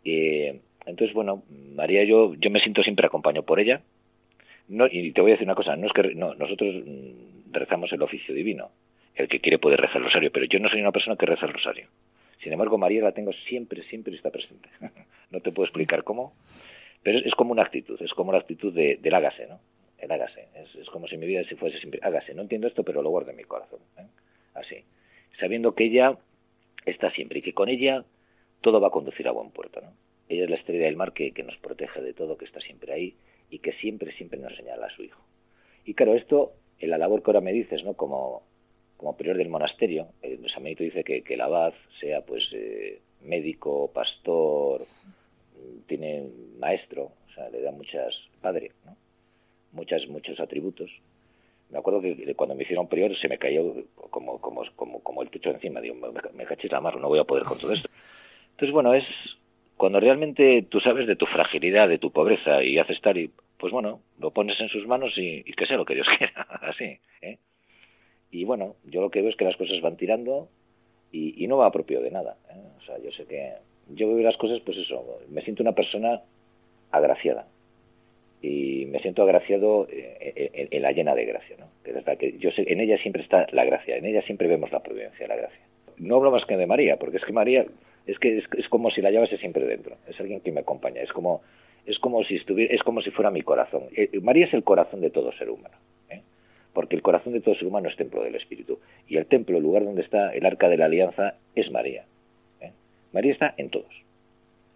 entonces, bueno, María, yo, yo me siento siempre acompañado por ella, no, y te voy a decir una cosa, no es que no, nosotros mm, rezamos el oficio divino. El que quiere puede rezar el rosario, pero yo no soy una persona que reza el rosario. Sin embargo, María la tengo siempre, siempre está presente. no te puedo explicar cómo, pero es, como una actitud, es como la actitud de, del ¿no? El hágase. Es, como si mi vida si fuese siempre hágase. No entiendo esto, pero lo guardo en mi corazón. ¿eh? Así. Sabiendo que ella está siempre y que con ella todo va a conducir a buen puerto, ¿no? Ella es la estrella del mar que, que nos protege de todo, que está siempre ahí y que siempre, siempre nos señala a su hijo. Y claro, esto, en la labor que ahora me dices, ¿no? Como, como prior del monasterio, el Samanito dice que, que el abad sea pues eh, médico, pastor, tiene maestro, o sea, le da muchas, padre, ¿no? Muchas, muchos atributos. Me acuerdo que cuando me hicieron prior se me cayó como, como, como, como el techo encima, digo, me, me cachis la mar, no voy a poder con todo esto. Entonces, bueno, es cuando realmente tú sabes de tu fragilidad, de tu pobreza y haces tal y, pues bueno, lo pones en sus manos y, que sea lo que Dios quiera, así. ¿eh? Y bueno, yo lo que veo es que las cosas van tirando y, no va a propio de nada. ¿eh? O sea, yo sé que yo veo las cosas, pues eso, me siento una persona agraciada y me siento agraciado eh, en, la llena de gracia, ¿no? Que, que yo sé, en ella siempre está la gracia, en ella siempre vemos la providencia, la gracia. No hablo más que de María, porque es que María es que es, como si la llevase siempre dentro, es alguien que me acompaña, es como es como si estuviera, es como si fuera mi corazón. Eh, María es el corazón de todo ser humano, ¿eh? porque el corazón de todo ser humano es templo del Espíritu y el templo, el lugar donde está el arca de la alianza, es María. María está en todos.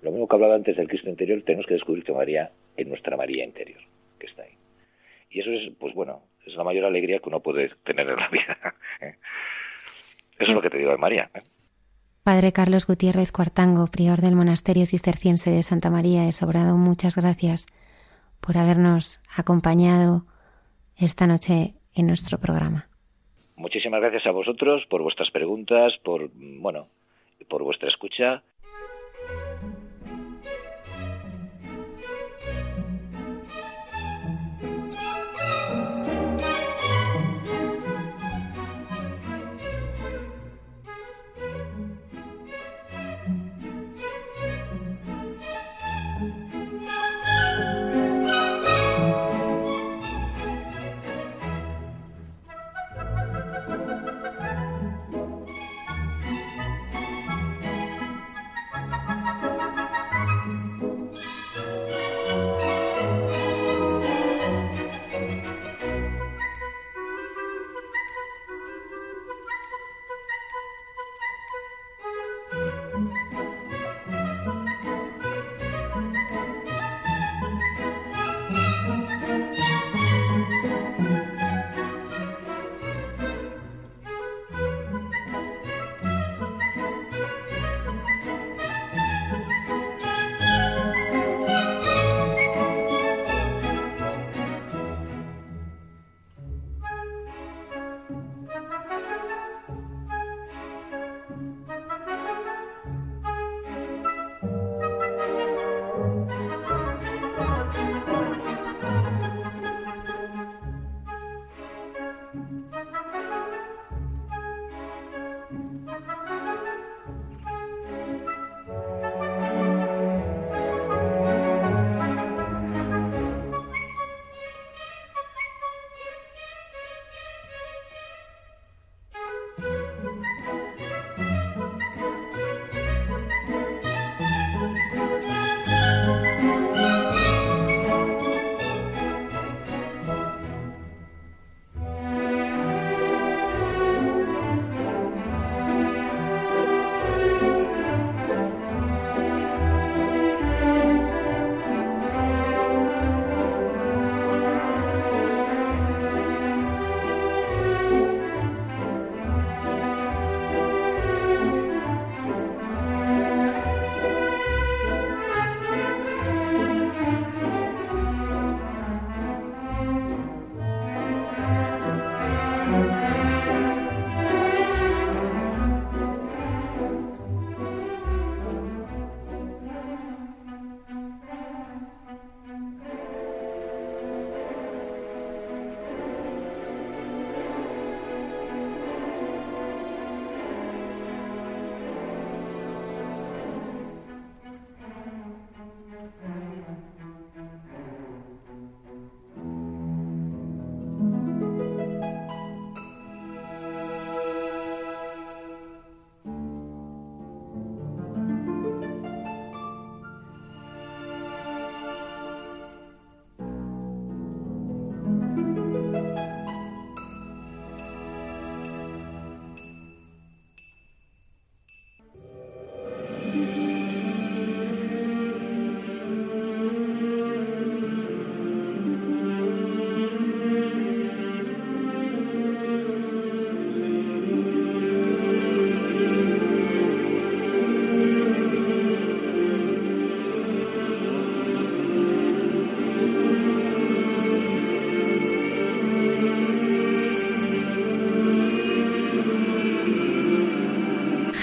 Lo mismo que hablaba antes del Cristo interior, tenemos que descubrir que María en nuestra María interior, que está ahí. Y eso es, pues bueno, es la mayor alegría que uno puede tener en la vida. ¿eh? Eso es lo que te digo de María. ¿eh? Padre Carlos Gutiérrez Cuartango, prior del Monasterio Cisterciense de Santa María de Sobrado, muchas gracias por habernos acompañado esta noche en nuestro programa. Muchísimas gracias a vosotros por vuestras preguntas, por bueno, por vuestra escucha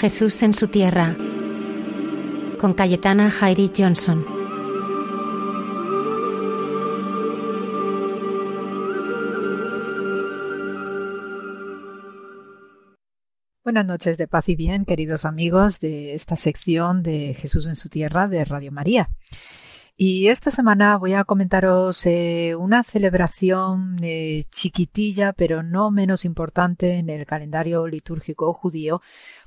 Jesús en su tierra. con Cayetana Jairi Johnson. Buenas noches de paz y bien, queridos amigos de esta sección de Jesús en su tierra de Radio María. Y esta semana voy a comentaros eh, una celebración eh, chiquitilla, pero no menos importante en el calendario litúrgico judío,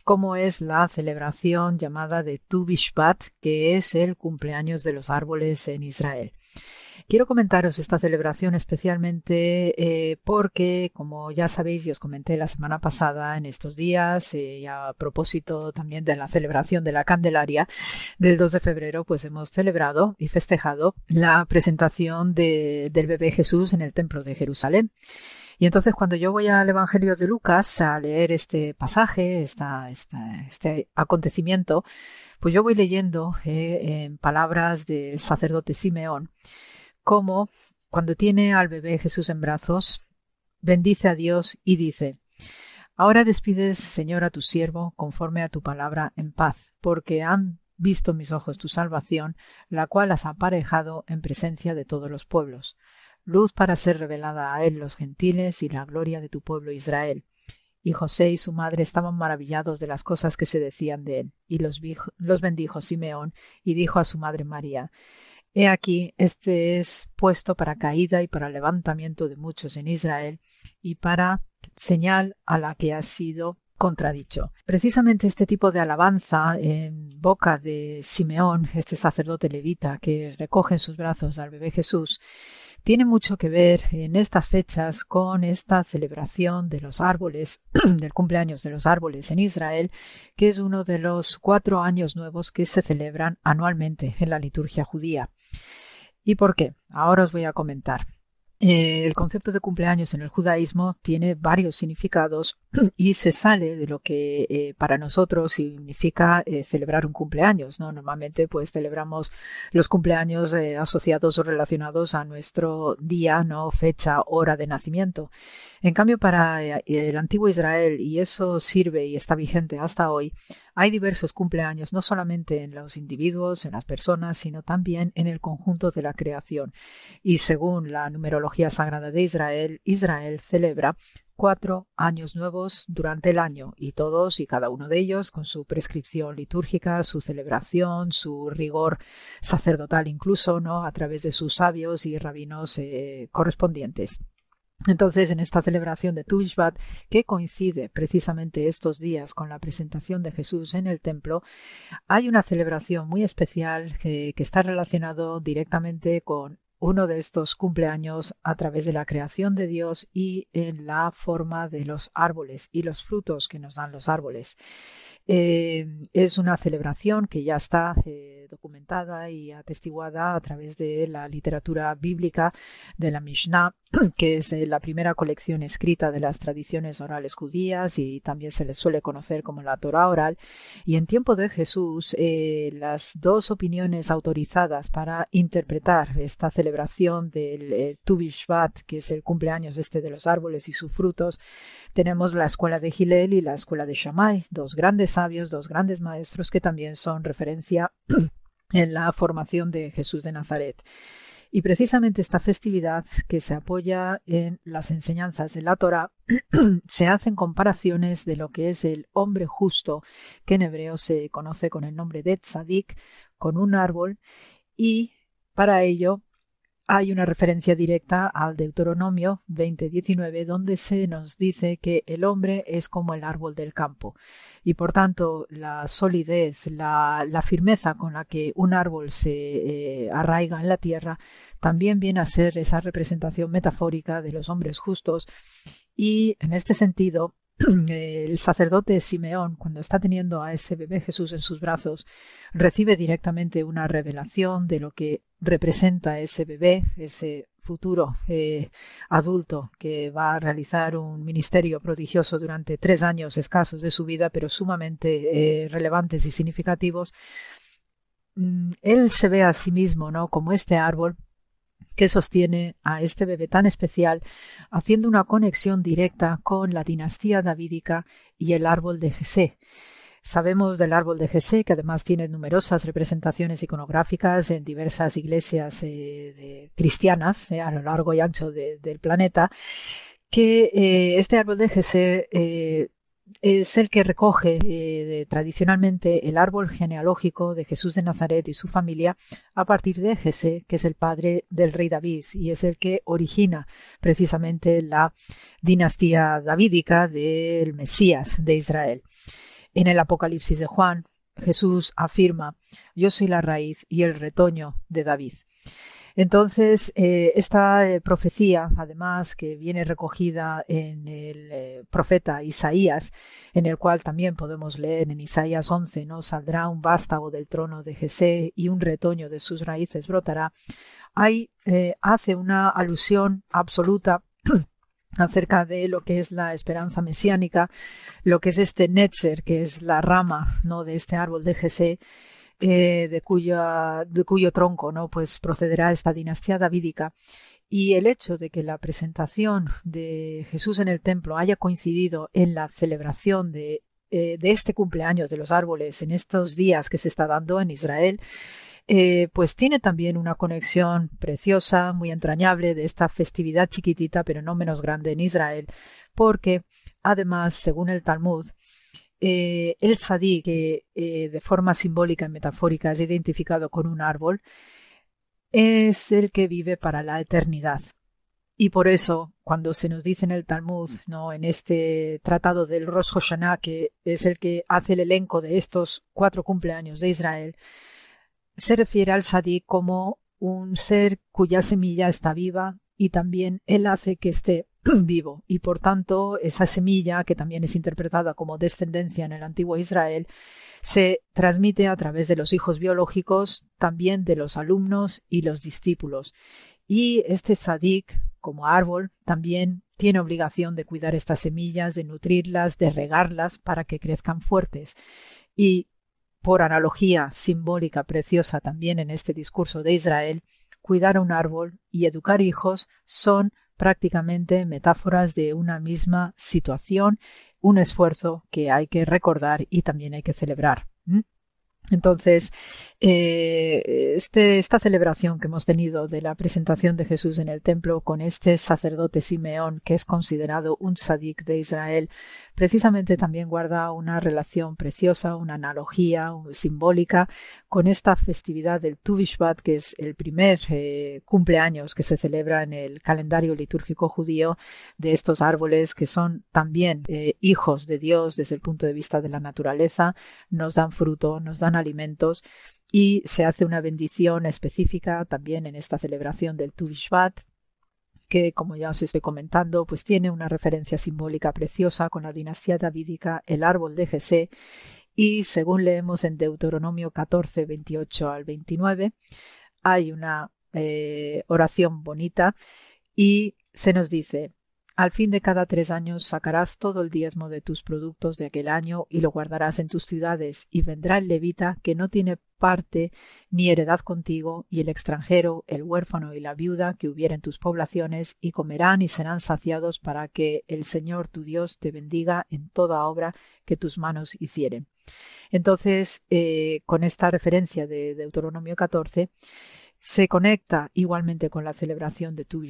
como es la celebración llamada de Tu Bishvat, que es el cumpleaños de los árboles en Israel. Quiero comentaros esta celebración especialmente eh, porque, como ya sabéis y os comenté la semana pasada, en estos días, eh, y a propósito también de la celebración de la Candelaria del 2 de febrero, pues hemos celebrado y festejado la presentación del bebé Jesús en el Templo de Jerusalén. Y entonces cuando yo voy al Evangelio de Lucas a leer este pasaje, este acontecimiento, pues yo voy leyendo eh, en palabras del sacerdote Simeón como cuando tiene al bebé Jesús en brazos, bendice a Dios y dice, Ahora despides, Señor, a tu siervo, conforme a tu palabra, en paz, porque han visto mis ojos tu salvación, la cual has aparejado en presencia de todos los pueblos, luz para ser revelada a él los gentiles y la gloria de tu pueblo Israel. Y José y su madre estaban maravillados de las cosas que se decían de él, y los, los bendijo Simeón, y dijo a su madre María, He aquí, este es puesto para caída y para levantamiento de muchos en Israel y para señal a la que ha sido contradicho. Precisamente este tipo de alabanza en boca de Simeón, este sacerdote levita que recoge en sus brazos al bebé Jesús, tiene mucho que ver en estas fechas con esta celebración de los árboles, del cumpleaños de los árboles en Israel, que es uno de los cuatro años nuevos que se celebran anualmente en la liturgia judía. ¿Y por qué? Ahora os voy a comentar. Eh, el concepto de cumpleaños en el judaísmo tiene varios significados y se sale de lo que eh, para nosotros significa eh, celebrar un cumpleaños. ¿no? Normalmente pues celebramos los cumpleaños asociados o relacionados a nuestro día, no fecha, hora de nacimiento. En cambio, para el antiguo Israel, y eso sirve y está vigente hasta hoy, hay diversos cumpleaños, no solamente en los individuos, en las personas, sino también en el conjunto de la creación. Y según la numerología sagrada de Israel, Israel celebra cuatro años nuevos durante el año y todos y cada uno de ellos con su prescripción litúrgica, su celebración, su rigor sacerdotal incluso, ¿no? A través de sus sabios y rabinos eh, correspondientes. Entonces, en esta celebración de Tushbat, que coincide precisamente estos días con la presentación de Jesús en el templo, hay una celebración muy especial que, que está relacionado directamente con uno de estos cumpleaños a través de la creación de Dios y en la forma de los árboles y los frutos que nos dan los árboles. Eh, es una celebración que ya está eh, documentada y atestiguada a través de la literatura bíblica de la Mishnah, que es eh, la primera colección escrita de las tradiciones orales judías y también se le suele conocer como la Torah oral. Y en tiempo de Jesús, las dos opiniones autorizadas para interpretar esta celebración del Tu Bishvat, que es el cumpleaños este de los árboles y sus frutos, tenemos la escuela de Gilel y la escuela de Shammai, dos grandes sabios, dos grandes maestros que también son referencia en la formación de Jesús de Nazaret. Y precisamente esta festividad, que se apoya en las enseñanzas de la Torah, se hacen comparaciones de lo que es el hombre justo, que en hebreo se conoce con el nombre de tzadik, con un árbol, y para ello hay una referencia directa al Deuteronomio 20:19 donde se nos dice que el hombre es como el árbol del campo y por tanto la solidez, la, firmeza con la que un árbol se eh, arraiga en la tierra también viene a ser esa representación metafórica de los hombres justos. Y en este sentido el sacerdote Simeón, cuando está teniendo a ese bebé Jesús en sus brazos, recibe directamente una revelación de lo que representa ese bebé, ese futuro eh, adulto que va a realizar un ministerio prodigioso durante tres años escasos de su vida, pero sumamente eh, relevantes y significativos. Mm, él se ve a sí mismo, ¿no? Como este árbol que sostiene a este bebé tan especial, haciendo una conexión directa con la dinastía davídica y el árbol de Jesé. Sabemos del árbol de Jesé, que además tiene numerosas representaciones iconográficas en diversas iglesias eh, cristianas eh, a lo largo y ancho del planeta, que eh, este árbol de Jesé es el que recoge eh, tradicionalmente el árbol genealógico de Jesús de Nazaret y su familia a partir de Jesé, que es el padre del rey David y es el que origina precisamente la dinastía davídica del Mesías de Israel. En el Apocalipsis de Juan, Jesús afirma, yo soy la raíz y el retoño de David. Entonces, eh, esta eh, profecía, además, que viene recogida en el eh, profeta Isaías, en el cual también podemos leer en Isaías 11, ¿no? Saldrá un vástago del trono de Jesé y un retoño de sus raíces brotará. Ahí hace una alusión absoluta acerca de lo que es la esperanza mesiánica, lo que es este Netzer, que es la rama ¿no? de este árbol de Jesé, eh, de, cuya, de cuyo tronco ¿no? pues procederá esta dinastía davídica. Y el hecho de que la presentación de Jesús en el templo haya coincidido en la celebración de, eh, de este cumpleaños de los árboles en estos días que se está dando en Israel, eh, pues tiene también una conexión preciosa, muy entrañable de esta festividad chiquitita, pero no menos grande en Israel, porque además, según el Talmud, eh, el sadí, que eh, de forma simbólica y metafórica es identificado con un árbol, es el que vive para la eternidad. Y por eso, cuando se nos dice en el Talmud, ¿no? en este tratado del Rosh Hashanah, que es el que hace el elenco de estos cuatro cumpleaños de Israel, se refiere al sadí como un ser cuya semilla está viva y también él hace que esté vivo y por tanto esa semilla que también es interpretada como descendencia en el antiguo Israel se transmite a través de los hijos biológicos, también de los alumnos y los discípulos. Y este sadik, como árbol, también tiene obligación de cuidar estas semillas, de nutrirlas, de regarlas para que crezcan fuertes. Y por analogía simbólica preciosa también en este discurso de Israel, cuidar a un árbol y educar hijos son prácticamente metáforas de una misma situación, un esfuerzo que hay que recordar y también hay que celebrar. Entonces, eh, este, esta celebración que hemos tenido de la presentación de Jesús en el templo con este sacerdote Simeón, que es considerado un sadik de Israel, precisamente también guarda una relación preciosa, una analogía simbólica con esta festividad del Tu que es el primer eh, cumpleaños que se celebra en el calendario litúrgico judío de estos árboles que son también eh, hijos de Dios desde el punto de vista de la naturaleza, nos dan fruto, nos dan alimentos y se hace una bendición específica también en esta celebración del Tu que como ya os estoy comentando, pues tiene una referencia simbólica preciosa con la dinastía davídica, el árbol de Jesé, y según leemos en Deuteronomio 14, 28 al 29, hay una eh, oración bonita y se nos dice, al fin de cada tres años sacarás todo el diezmo de tus productos de aquel año y lo guardarás en tus ciudades, y vendrá el levita que no tiene parte ni heredad contigo, y el extranjero, el huérfano y la viuda que hubiera en tus poblaciones, y comerán y serán saciados para que el Señor tu Dios te bendiga en toda obra que tus manos hicieren. Entonces, eh, con esta referencia de Deuteronomio 14, se conecta igualmente con la celebración de Tu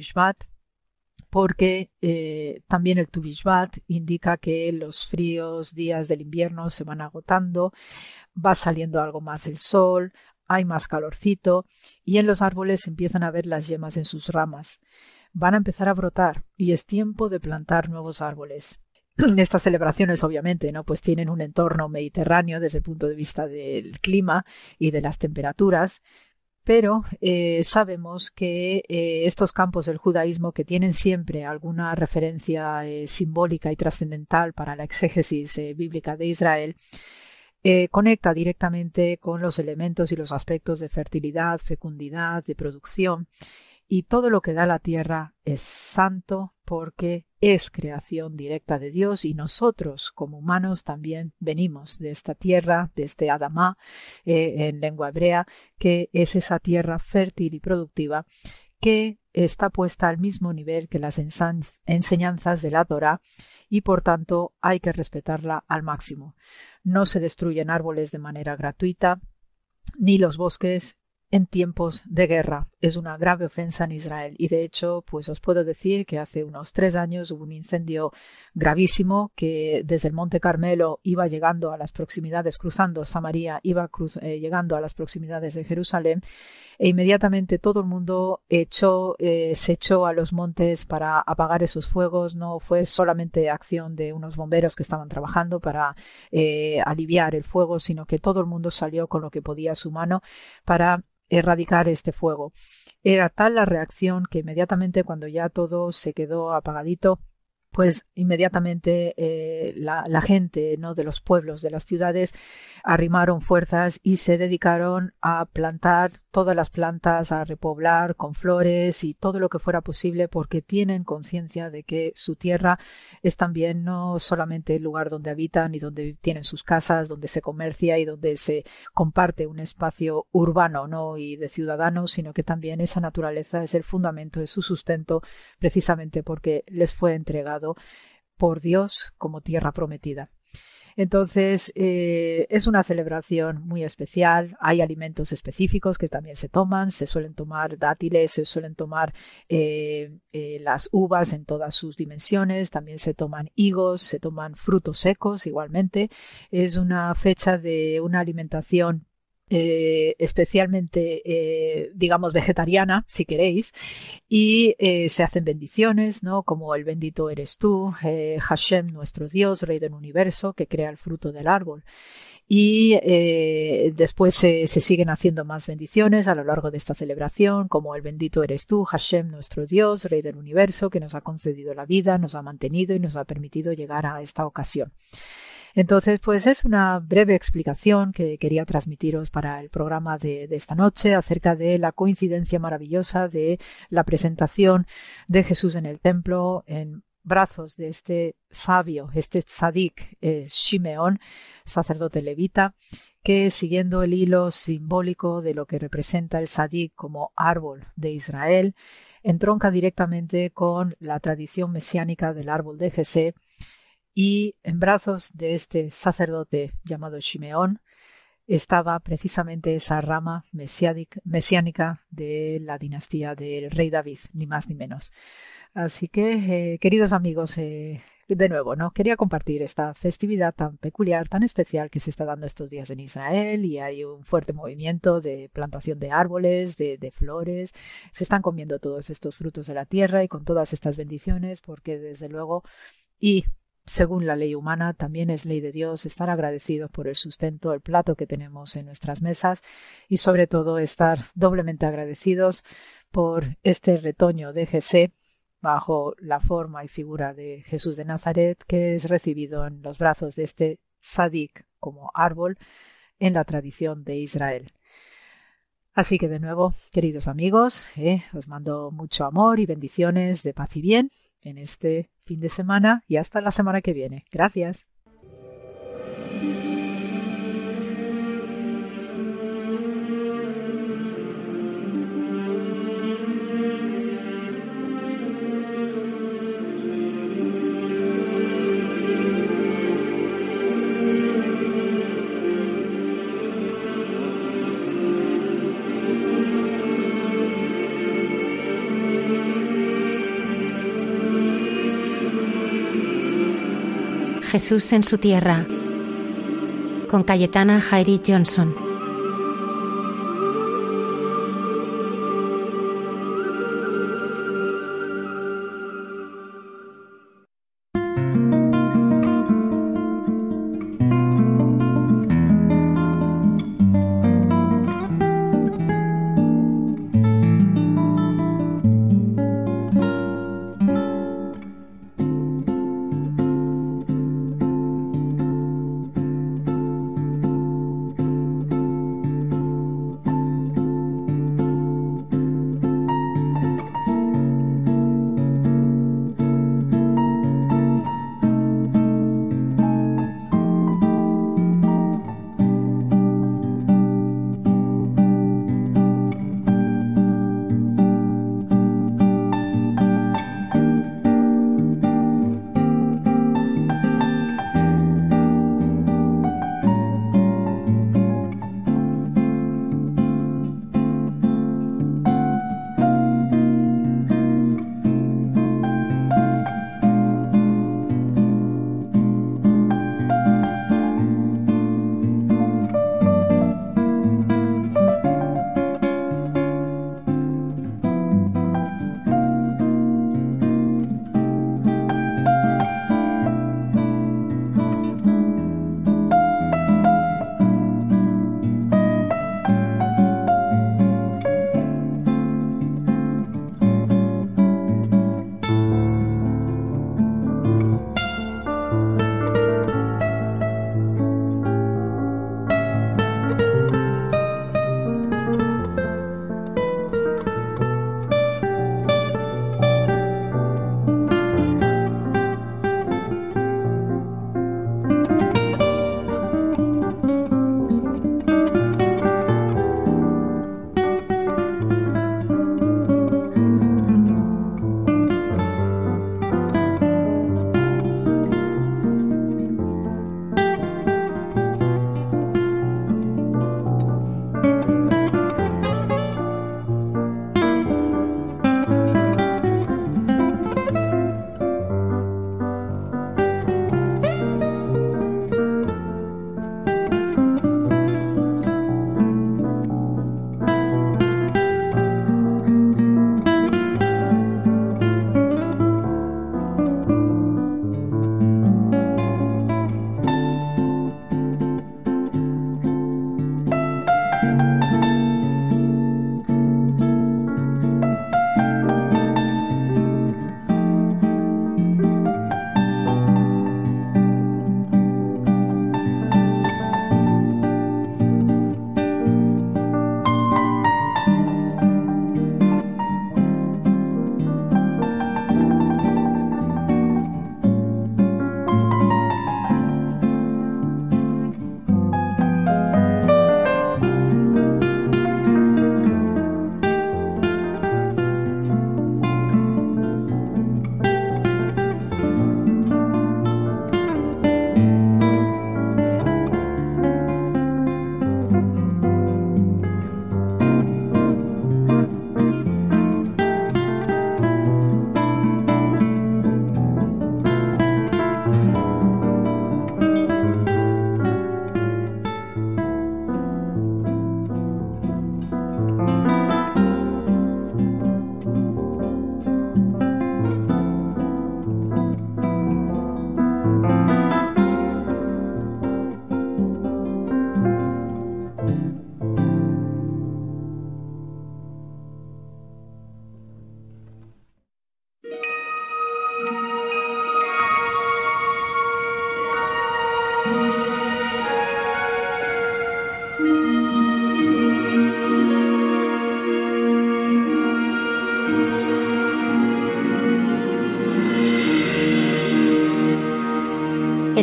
porque eh, también el Tubishvat indica que los fríos días del invierno se van agotando, va saliendo algo más el sol, hay más calorcito y en los árboles empiezan a ver las yemas en sus ramas. Van a empezar a brotar y es tiempo de plantar nuevos árboles. Estas celebraciones, obviamente, ¿no? Pues tienen un entorno mediterráneo desde el punto de vista del clima y de las temperaturas, pero eh, sabemos que eh, estos campos del judaísmo que tienen siempre alguna referencia eh, simbólica y trascendental para la exégesis bíblica de Israel, conecta directamente con los elementos y los aspectos de fertilidad, fecundidad, de producción y todo lo que da la tierra es santo porque es creación directa de Dios y nosotros como humanos también venimos de esta tierra, de este Adamá eh, en lengua hebrea, que es esa tierra fértil y productiva que está puesta al mismo nivel que las enseñanzas de la Torah y por tanto hay que respetarla al máximo. No se destruyen árboles de manera gratuita, ni los bosques en tiempos de guerra. Es una grave ofensa en Israel y de hecho, pues os puedo decir que hace unos tres años hubo un incendio gravísimo que desde el Monte Carmelo iba llegando a las proximidades, cruzando Samaria, iba eh, llegando a las proximidades de Jerusalén e inmediatamente todo el mundo echó, eh, se echó a los montes para apagar esos fuegos. No fue solamente acción de unos bomberos que estaban trabajando para eh, aliviar el fuego, sino que todo el mundo salió con lo que podía a su mano para erradicar este fuego. Era tal la reacción que inmediatamente cuando ya todo se quedó apagadito, pues inmediatamente eh, la, la, gente ¿no? de los pueblos, de las ciudades, arrimaron fuerzas y se dedicaron a plantar todas las plantas, a repoblar con flores y todo lo que fuera posible porque tienen conciencia de que su tierra es también no solamente el lugar donde habitan y donde tienen sus casas, donde se comercia y donde se comparte un espacio urbano ¿no? y de ciudadanos, sino que también esa naturaleza es el fundamento de su sustento precisamente porque les fue entregado por Dios como tierra prometida. Entonces, eh, es una celebración muy especial. Hay alimentos específicos que también se toman. Se suelen tomar dátiles, se suelen tomar eh, eh, las uvas en todas sus dimensiones. También se toman higos, se toman frutos secos igualmente. Es una fecha de una alimentación eh, especialmente, eh, digamos, vegetariana, si queréis, y eh, se hacen bendiciones, ¿no? Como el bendito eres tú, Hashem, nuestro Dios, Rey del universo, que crea el fruto del árbol. Y después se, siguen haciendo más bendiciones a lo largo de esta celebración, como el bendito eres tú, Hashem, nuestro Dios, Rey del universo, que nos ha concedido la vida, nos ha mantenido y nos ha permitido llegar a esta ocasión. Entonces, pues es una breve explicación que quería transmitiros para el programa de, esta noche acerca de la coincidencia maravillosa de la presentación de Jesús en el templo en brazos de este sabio, este tzadik eh, Shimeón, sacerdote levita, que siguiendo el hilo simbólico de lo que representa el tzadik como árbol de Israel, entronca directamente con la tradición mesiánica del árbol de Jesé y en brazos de este sacerdote llamado Shimeón estaba precisamente esa rama mesiánica de la dinastía del rey David, ni más ni menos. Así que, eh, queridos amigos, eh, de nuevo, ¿no? Quería compartir esta festividad tan peculiar, tan especial que se está dando estos días en Israel y hay un fuerte movimiento de plantación de árboles, de, de flores. Se están comiendo todos estos frutos de la tierra y con todas estas bendiciones porque desde luego y según la ley humana, también es ley de Dios estar agradecidos por el sustento, el plato que tenemos en nuestras mesas y sobre todo estar doblemente agradecidos por este retoño de Jesé bajo la forma y figura de Jesús de Nazaret que es recibido en los brazos de este sadik como árbol en la tradición de Israel. Así que de nuevo, queridos amigos, eh, os mando mucho amor y bendiciones de paz y bien en este fin de semana y hasta la semana que viene. Gracias. Jesús en su tierra, con Cayetana Jairi Johnson.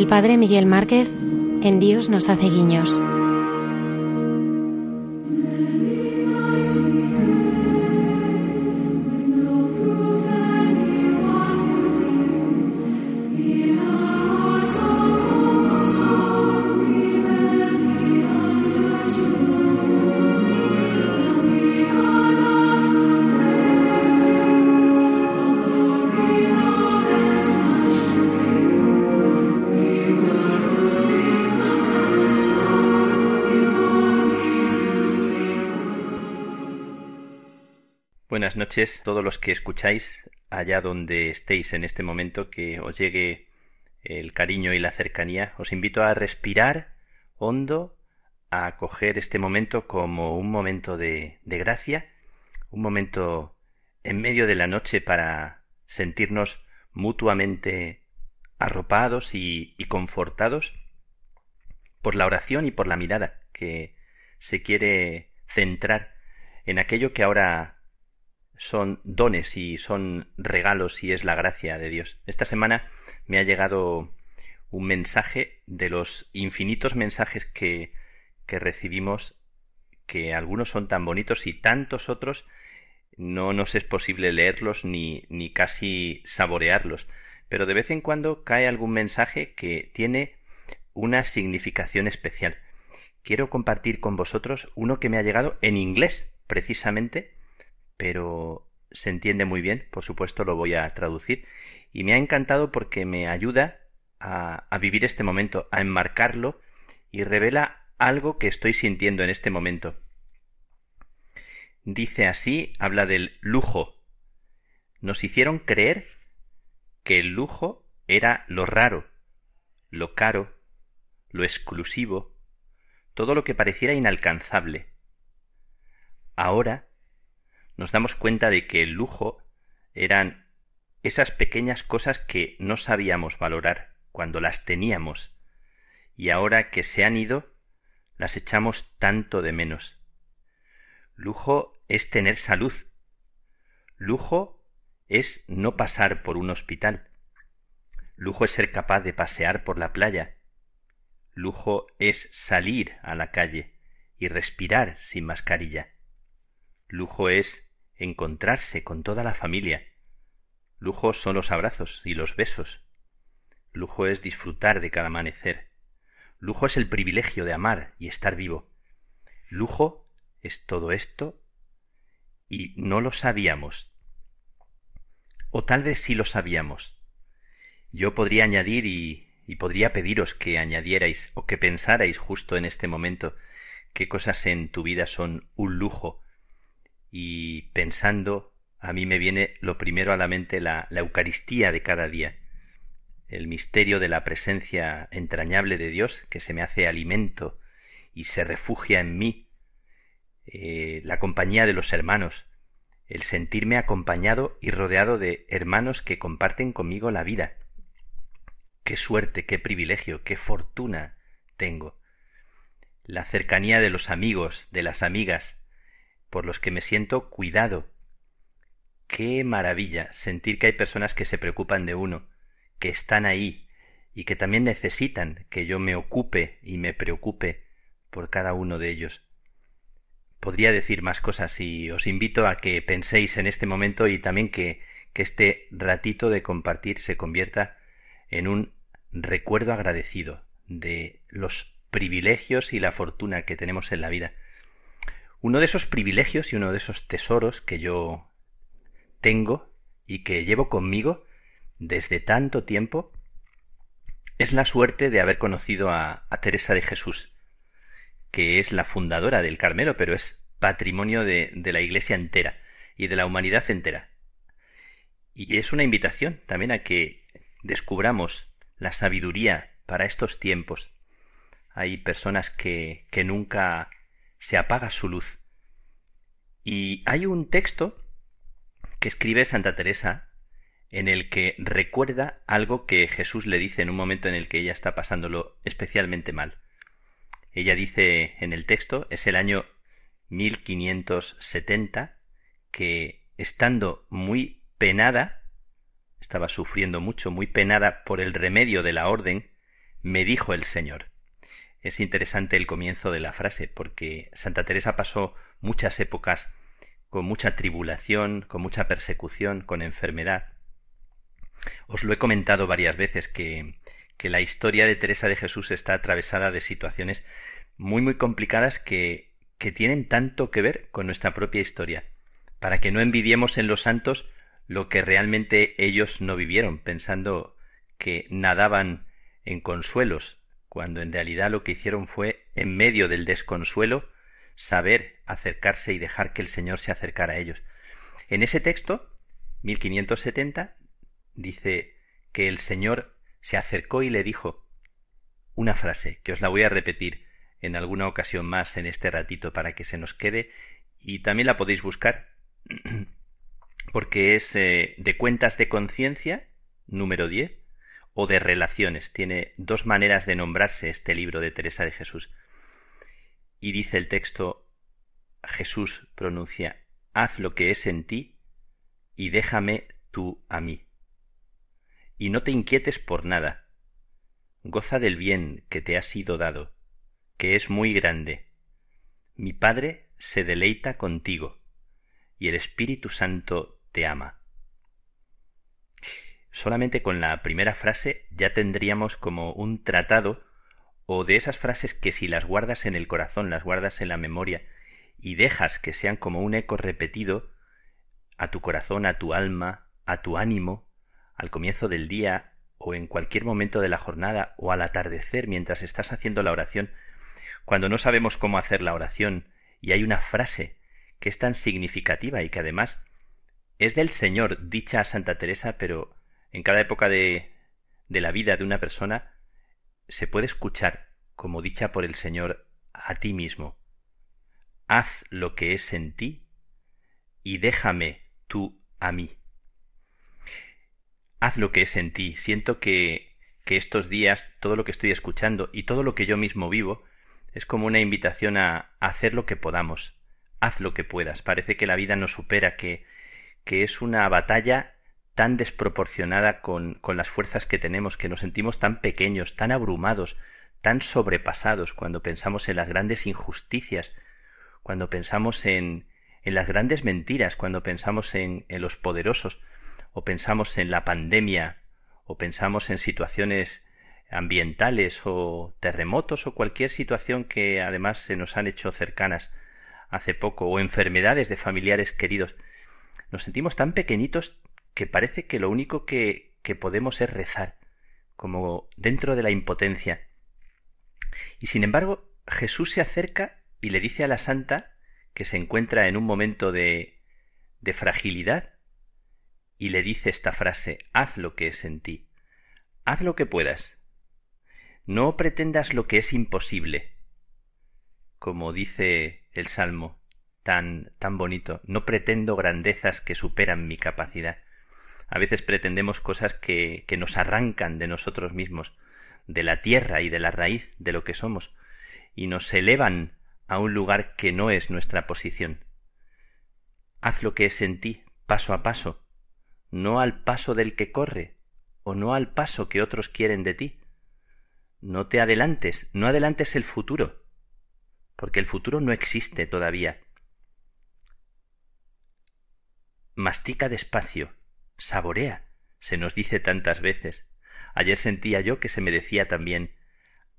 El padre Miguel Márquez en Dios nos hace guiños. Todos los que escucháis allá donde estéis en este momento, que os llegue el cariño y la cercanía. Os invito a respirar hondo, a acoger este momento como un momento de, de gracia, un momento en medio de la noche para sentirnos mutuamente arropados y, y confortados por la oración y por la mirada que se quiere centrar en aquello que ahora son dones y son regalos y es la gracia de Dios. Esta semana me ha llegado un mensaje de los infinitos mensajes que, que recibimos, que algunos son tan bonitos y tantos otros no nos es posible leerlos ni, ni casi saborearlos. Pero de vez en cuando cae algún mensaje que tiene una significación especial. Quiero compartir con vosotros uno que me ha llegado en inglés, precisamente, pero se entiende muy bien, por supuesto lo voy a traducir, y me ha encantado porque me ayuda a, a vivir este momento, a enmarcarlo y revela algo que estoy sintiendo en este momento. Dice así, habla del lujo. Nos hicieron creer que el lujo era lo raro, lo caro, lo exclusivo, todo lo que pareciera inalcanzable. Ahora nos damos cuenta de que el lujo eran esas pequeñas cosas que no sabíamos valorar cuando las teníamos y ahora que se han ido las echamos tanto de menos. Lujo es tener salud. Lujo es no pasar por un hospital. Lujo es ser capaz de pasear por la playa. Lujo es salir a la calle y respirar sin mascarilla. Lujo es encontrarse con toda la familia. Lujo son los abrazos y los besos. Lujo es disfrutar de cada amanecer. Lujo es el privilegio de amar y estar vivo. Lujo es todo esto y no lo sabíamos. O tal vez sí lo sabíamos. Yo podría añadir y, y podría pediros que añadierais o que pensarais justo en este momento qué cosas en tu vida son un lujo y pensando, a mí me viene lo primero a la mente la, la Eucaristía de cada día, el misterio de la presencia entrañable de Dios que se me hace alimento y se refugia en mí, eh, la compañía de los hermanos, el sentirme acompañado y rodeado de hermanos que comparten conmigo la vida. Qué suerte, qué privilegio, qué fortuna tengo. La cercanía de los amigos, de las amigas, por los que me siento cuidado. Qué maravilla sentir que hay personas que se preocupan de uno, que están ahí y que también necesitan que yo me ocupe y me preocupe por cada uno de ellos. Podría decir más cosas y os invito a que penséis en este momento y también que, que este ratito de compartir se convierta en un recuerdo agradecido de los privilegios y la fortuna que tenemos en la vida uno de esos privilegios y uno de esos tesoros que yo tengo y que llevo conmigo desde tanto tiempo es la suerte de haber conocido a, Teresa de Jesús, que es la fundadora del Carmelo, pero es patrimonio de, de la Iglesia entera y de la humanidad entera. Y es una invitación también a que descubramos la sabiduría para estos tiempos. Hay personas que, que nunca se apaga su luz. Y hay un texto que escribe Santa Teresa en el que recuerda algo que Jesús le dice en un momento en el que ella está pasándolo especialmente mal. Ella dice en el texto, es el año 1570, que estando muy penada, estaba sufriendo mucho, muy penada por el remedio de la orden, me dijo el Señor. Es interesante el comienzo de la frase, porque Santa Teresa pasó muchas épocas con mucha tribulación, con mucha persecución, con enfermedad. Os lo he comentado varias veces que, que la historia de Teresa de Jesús está atravesada de situaciones muy muy complicadas que, que tienen tanto que ver con nuestra propia historia, para que no envidiemos en los santos lo que realmente ellos no vivieron, pensando que nadaban en consuelos, cuando en realidad lo que hicieron fue, en medio del desconsuelo, saber acercarse y dejar que el Señor se acercara a ellos. En ese texto, 1570, dice que el Señor se acercó y le dijo una frase, que os la voy a repetir en alguna ocasión más en este ratito para que se nos quede y también la podéis buscar porque es eh, de cuentas de conciencia, número 10, o de relaciones. Tiene dos maneras de nombrarse este libro de Teresa de Jesús. Y dice el texto, Jesús pronuncia, haz lo que es en ti y déjame tú a mí. Y no te inquietes por nada. Goza del bien que te ha sido dado, que es muy grande. Mi Padre se deleita contigo, y el Espíritu Santo te ama. Solamente con la primera frase ya tendríamos como un tratado o de esas frases que si las guardas en el corazón, las guardas en la memoria y dejas que sean como un eco repetido a tu corazón, a tu alma, a tu ánimo, al comienzo del día o en cualquier momento de la jornada o al atardecer mientras estás haciendo la oración, cuando no sabemos cómo hacer la oración y hay una frase que es tan significativa y que además es del Señor dicha a Santa Teresa, pero en cada época de, de la vida de una persona se puede escuchar como dicha por el Señor a ti mismo. Haz lo que es en ti y déjame tú a mí. Haz lo que es en ti. Siento que, estos días todo lo que estoy escuchando y todo lo que yo mismo vivo es como una invitación a, a hacer lo que podamos. Haz lo que puedas. Parece que la vida nos supera, que, que es una batalla tan desproporcionada con, con las fuerzas que tenemos, que nos sentimos tan pequeños, tan abrumados, tan sobrepasados cuando pensamos en las grandes injusticias, cuando pensamos en, en las grandes mentiras, cuando pensamos en, en los poderosos, o pensamos en la pandemia, o pensamos en situaciones ambientales o terremotos o cualquier situación que además se nos han hecho cercanas hace poco, o enfermedades de familiares queridos, nos sentimos tan pequeñitos que parece que lo único que, que podemos es rezar, como dentro de la impotencia. Y sin embargo, Jesús se acerca y le dice a la santa que se encuentra en un momento de, de fragilidad y le dice esta frase, haz lo que es en ti, haz lo que puedas, no pretendas lo que es imposible, como dice el Salmo tan, tan bonito, no pretendo grandezas que superan mi capacidad. A veces pretendemos cosas que, nos arrancan de nosotros mismos, de la tierra y de la raíz de lo que somos, y nos elevan a un lugar que no es nuestra posición. Haz lo que es en ti, paso a paso, no al paso del que corre, o no al paso que otros quieren de ti. No te adelantes, no adelantes el futuro, porque el futuro no existe todavía. Mastica despacio, Saborea, se nos dice tantas veces. Ayer sentía yo que se me decía también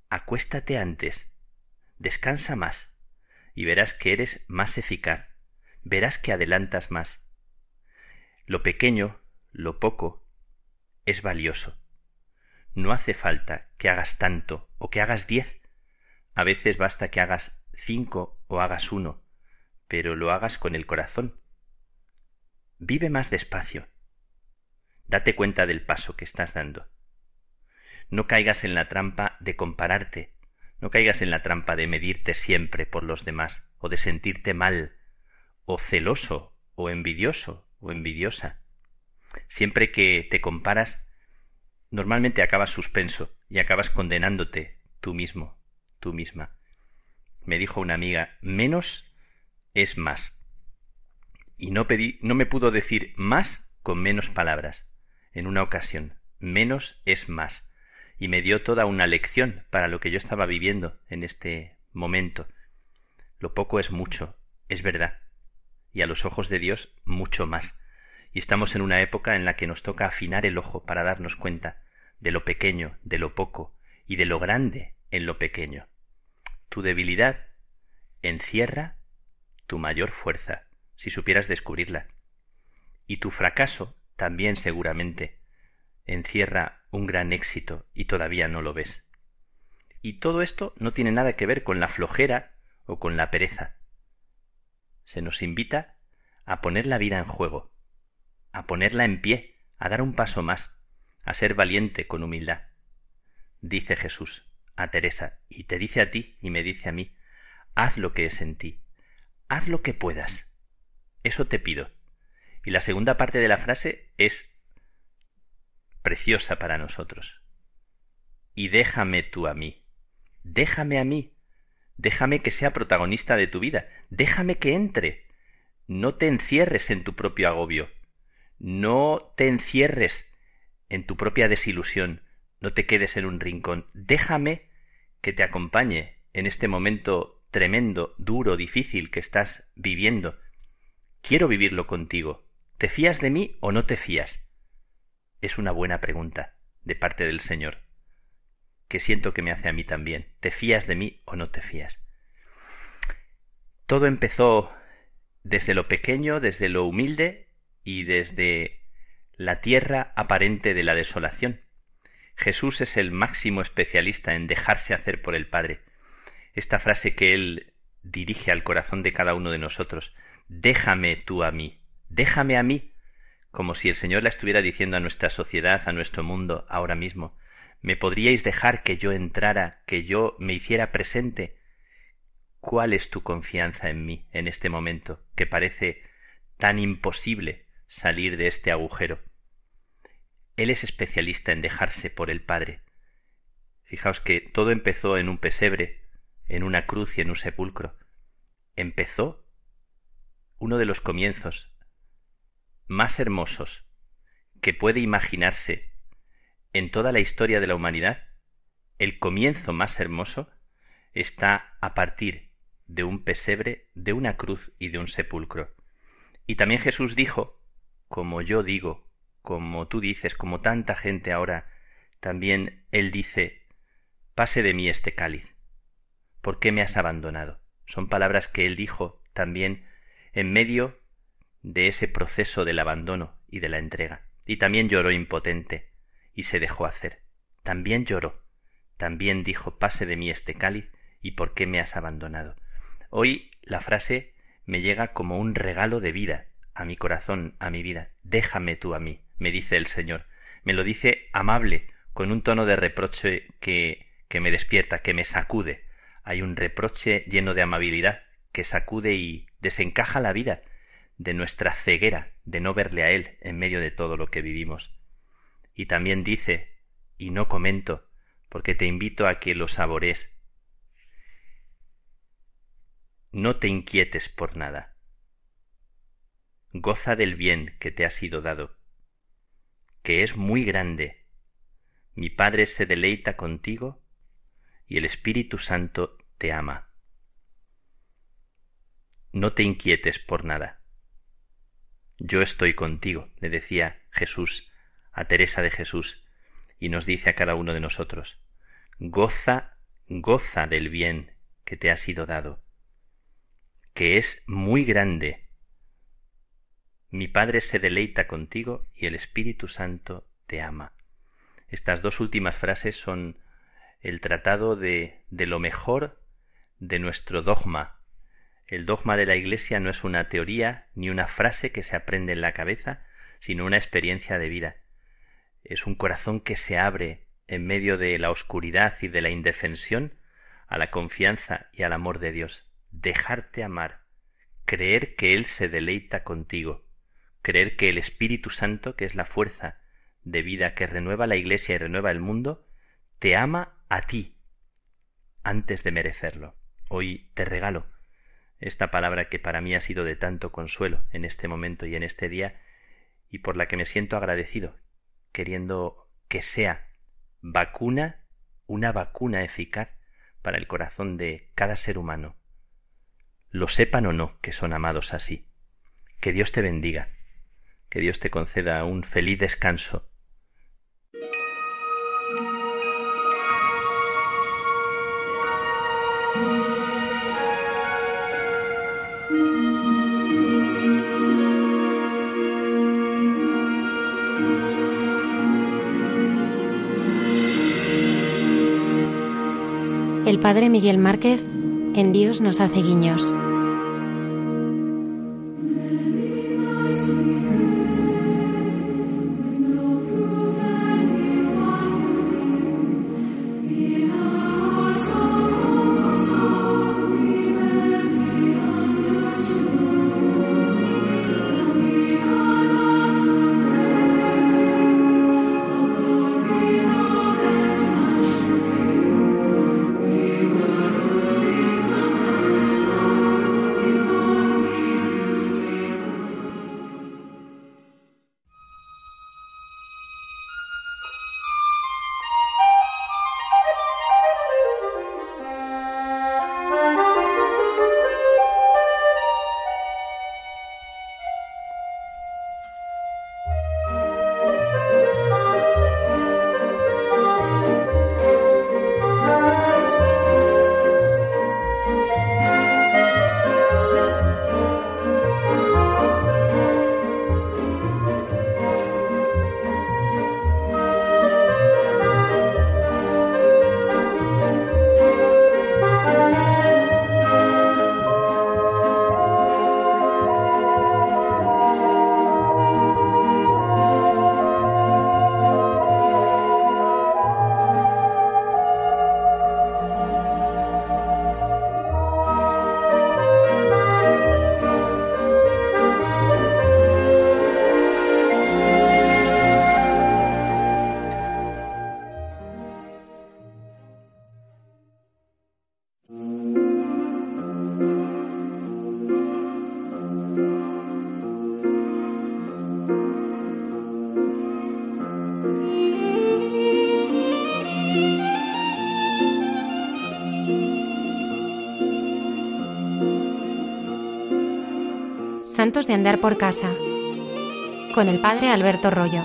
acuéstate antes, descansa más, y verás que eres más eficaz, verás que adelantas más. Lo pequeño, lo poco, es valioso. No hace falta que hagas tanto o que hagas diez. A veces basta que hagas cinco o hagas uno, pero lo hagas con el corazón. Vive más despacio Date cuenta del paso que estás dando. No caigas en la trampa de compararte, no caigas en la trampa de medirte siempre por los demás, o de sentirte mal, o celoso, o envidioso, o envidiosa. Siempre que te comparas, normalmente acabas suspenso y acabas condenándote tú mismo, tú misma. Me dijo una amiga, menos es más. Y no pedí, no me pudo decir más con menos palabras en una ocasión. Menos es más. y me dio toda una lección para lo que yo estaba viviendo en este momento. Lo poco es mucho, es verdad, y a los ojos de Dios mucho más. Y estamos en una época en la que nos toca afinar el ojo para darnos cuenta de lo pequeño, de lo poco y de lo grande en lo pequeño. Tu debilidad encierra tu mayor fuerza, si supieras descubrirla. Y tu fracaso también seguramente encierra un gran éxito y todavía no lo ves. Y todo esto no tiene nada que ver con la flojera o con la pereza. Se nos invita a poner la vida en juego, a ponerla en pie, a dar un paso más, a ser valiente con humildad. Dice Jesús a Teresa, y te dice a ti y me dice a mí, haz lo que es en ti, haz lo que puedas. Eso te pido. Y la segunda parte de la frase es preciosa para nosotros. Y déjame tú a mí. Déjame a mí. Déjame que sea protagonista de tu vida. Déjame que entre. No te encierres en tu propio agobio. No te encierres en tu propia desilusión. No te quedes en un rincón. Déjame que te acompañe en este momento tremendo, duro, difícil que estás viviendo. Quiero vivirlo contigo. ¿Te fías de mí o no te fías? Es una buena pregunta de parte del Señor, que siento que me hace a mí también. ¿Te fías de mí o no te fías? Todo empezó desde lo pequeño, desde lo humilde y desde la tierra aparente de la desolación. Jesús es el máximo especialista en dejarse hacer por el Padre. Esta frase que Él dirige al corazón de cada uno de nosotros, déjame tú a mí, déjame a mí, como si el Señor la estuviera diciendo a nuestra sociedad, a nuestro mundo, ahora mismo. ¿Me podríais dejar que yo entrara, que yo me hiciera presente? ¿Cuál es tu confianza en mí en este momento, que parece tan imposible salir de este agujero? Él es especialista en dejarse por el Padre. Fijaos que todo empezó en un pesebre, en una cruz y en un sepulcro. Empezó uno de los comienzos más hermosos que puede imaginarse en toda la historia de la humanidad, el comienzo más hermoso está a partir de un pesebre, de una cruz y de un sepulcro. Y también Jesús dijo, como yo digo, como tú dices, como tanta gente ahora, también Él dice, pase de mí este cáliz. ¿Por qué me has abandonado? Son palabras que Él dijo también en medio de ese proceso del abandono y de la entrega. Y también lloró impotente y se dejó hacer. También lloró. También dijo pase de mí este cáliz y por qué me has abandonado. Hoy la frase me llega como un regalo de vida a mi corazón, a mi vida. Déjame tú a mí, me dice el Señor. Me lo dice amable, con un tono de reproche que, que me despierta, que me sacude. Hay un reproche lleno de amabilidad que sacude y desencaja la vida de nuestra ceguera de no verle a Él en medio de todo lo que vivimos. Y también dice, y no comento, porque te invito a que lo sabores. No te inquietes por nada. Goza del bien que te ha sido dado, que es muy grande. Mi Padre se deleita contigo y el Espíritu Santo te ama. No te inquietes por nada. Yo estoy contigo, le decía Jesús a Teresa de Jesús, y nos dice a cada uno de nosotros, goza, goza del bien que te ha sido dado, que es muy grande. Mi Padre se deleita contigo y el Espíritu Santo te ama. Estas dos últimas frases son el tratado de, de lo mejor de nuestro dogma el dogma de la Iglesia no es una teoría ni una frase que se aprende en la cabeza, sino una experiencia de vida. Es un corazón que se abre en medio de la oscuridad y de la indefensión a la confianza y al amor de Dios. Dejarte amar, creer que Él se deleita contigo, creer que el Espíritu Santo, que es la fuerza de vida que renueva la Iglesia y renueva el mundo, te ama a ti antes de merecerlo. Hoy te regalo esta palabra que para mí ha sido de tanto consuelo en este momento y en este día y por la que me siento agradecido, queriendo que sea vacuna, una vacuna eficaz para el corazón de cada ser humano. Lo sepan o no que son amados así. Que Dios te bendiga, que Dios te conceda un feliz descanso El padre Miguel Márquez en Dios nos hace guiños. Santos de Andar por Casa, con el Padre Alberto Rollo.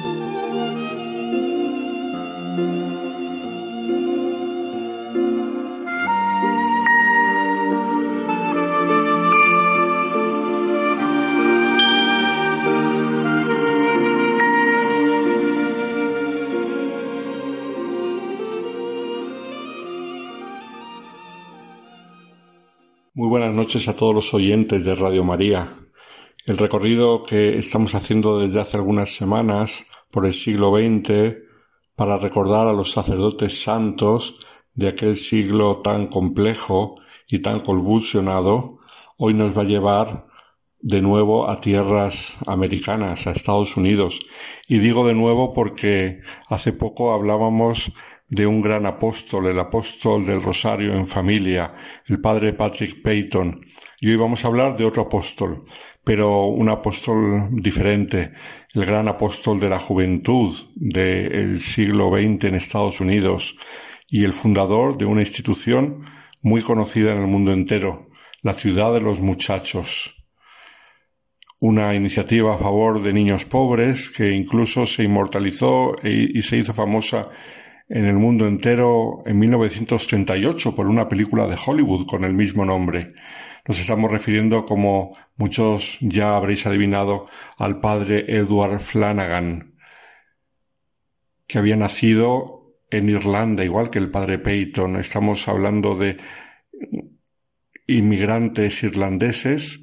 Muy buenas noches a todos los oyentes de Radio María. El recorrido que estamos haciendo desde hace algunas semanas por el siglo XX para recordar a los sacerdotes santos de aquel siglo tan complejo y tan convulsionado, hoy nos va a llevar de nuevo a tierras americanas, a Estados Unidos. Y digo de nuevo porque hace poco hablábamos de un gran apóstol, el apóstol del Rosario en familia, el padre Patrick Peyton. Y hoy vamos a hablar de otro apóstol, pero un apóstol diferente, el gran apóstol de la juventud del siglo XX en Estados Unidos y el fundador de una institución muy conocida en el mundo entero, la Ciudad de los Muchachos. Una iniciativa a favor de niños pobres que incluso se inmortalizó e, y se hizo famosa en el mundo entero en 1938 por una película de Hollywood con el mismo nombre. Nos estamos refiriendo, como muchos ya habréis adivinado, al padre Edward Flanagan, que había nacido en Irlanda, igual que el padre Peyton. Estamos hablando de inmigrantes irlandeses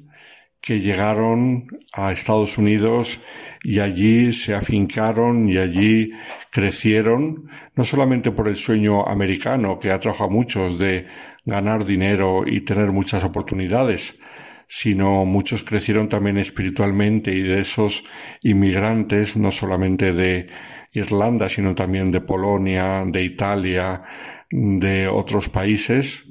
que llegaron a Estados Unidos y allí se afincaron y allí crecieron, no solamente por el sueño americano que atrajo a muchos de ganar dinero y tener muchas oportunidades, sino muchos crecieron también espiritualmente y de esos inmigrantes, no solamente de Irlanda, sino también de Polonia, de Italia, de otros países,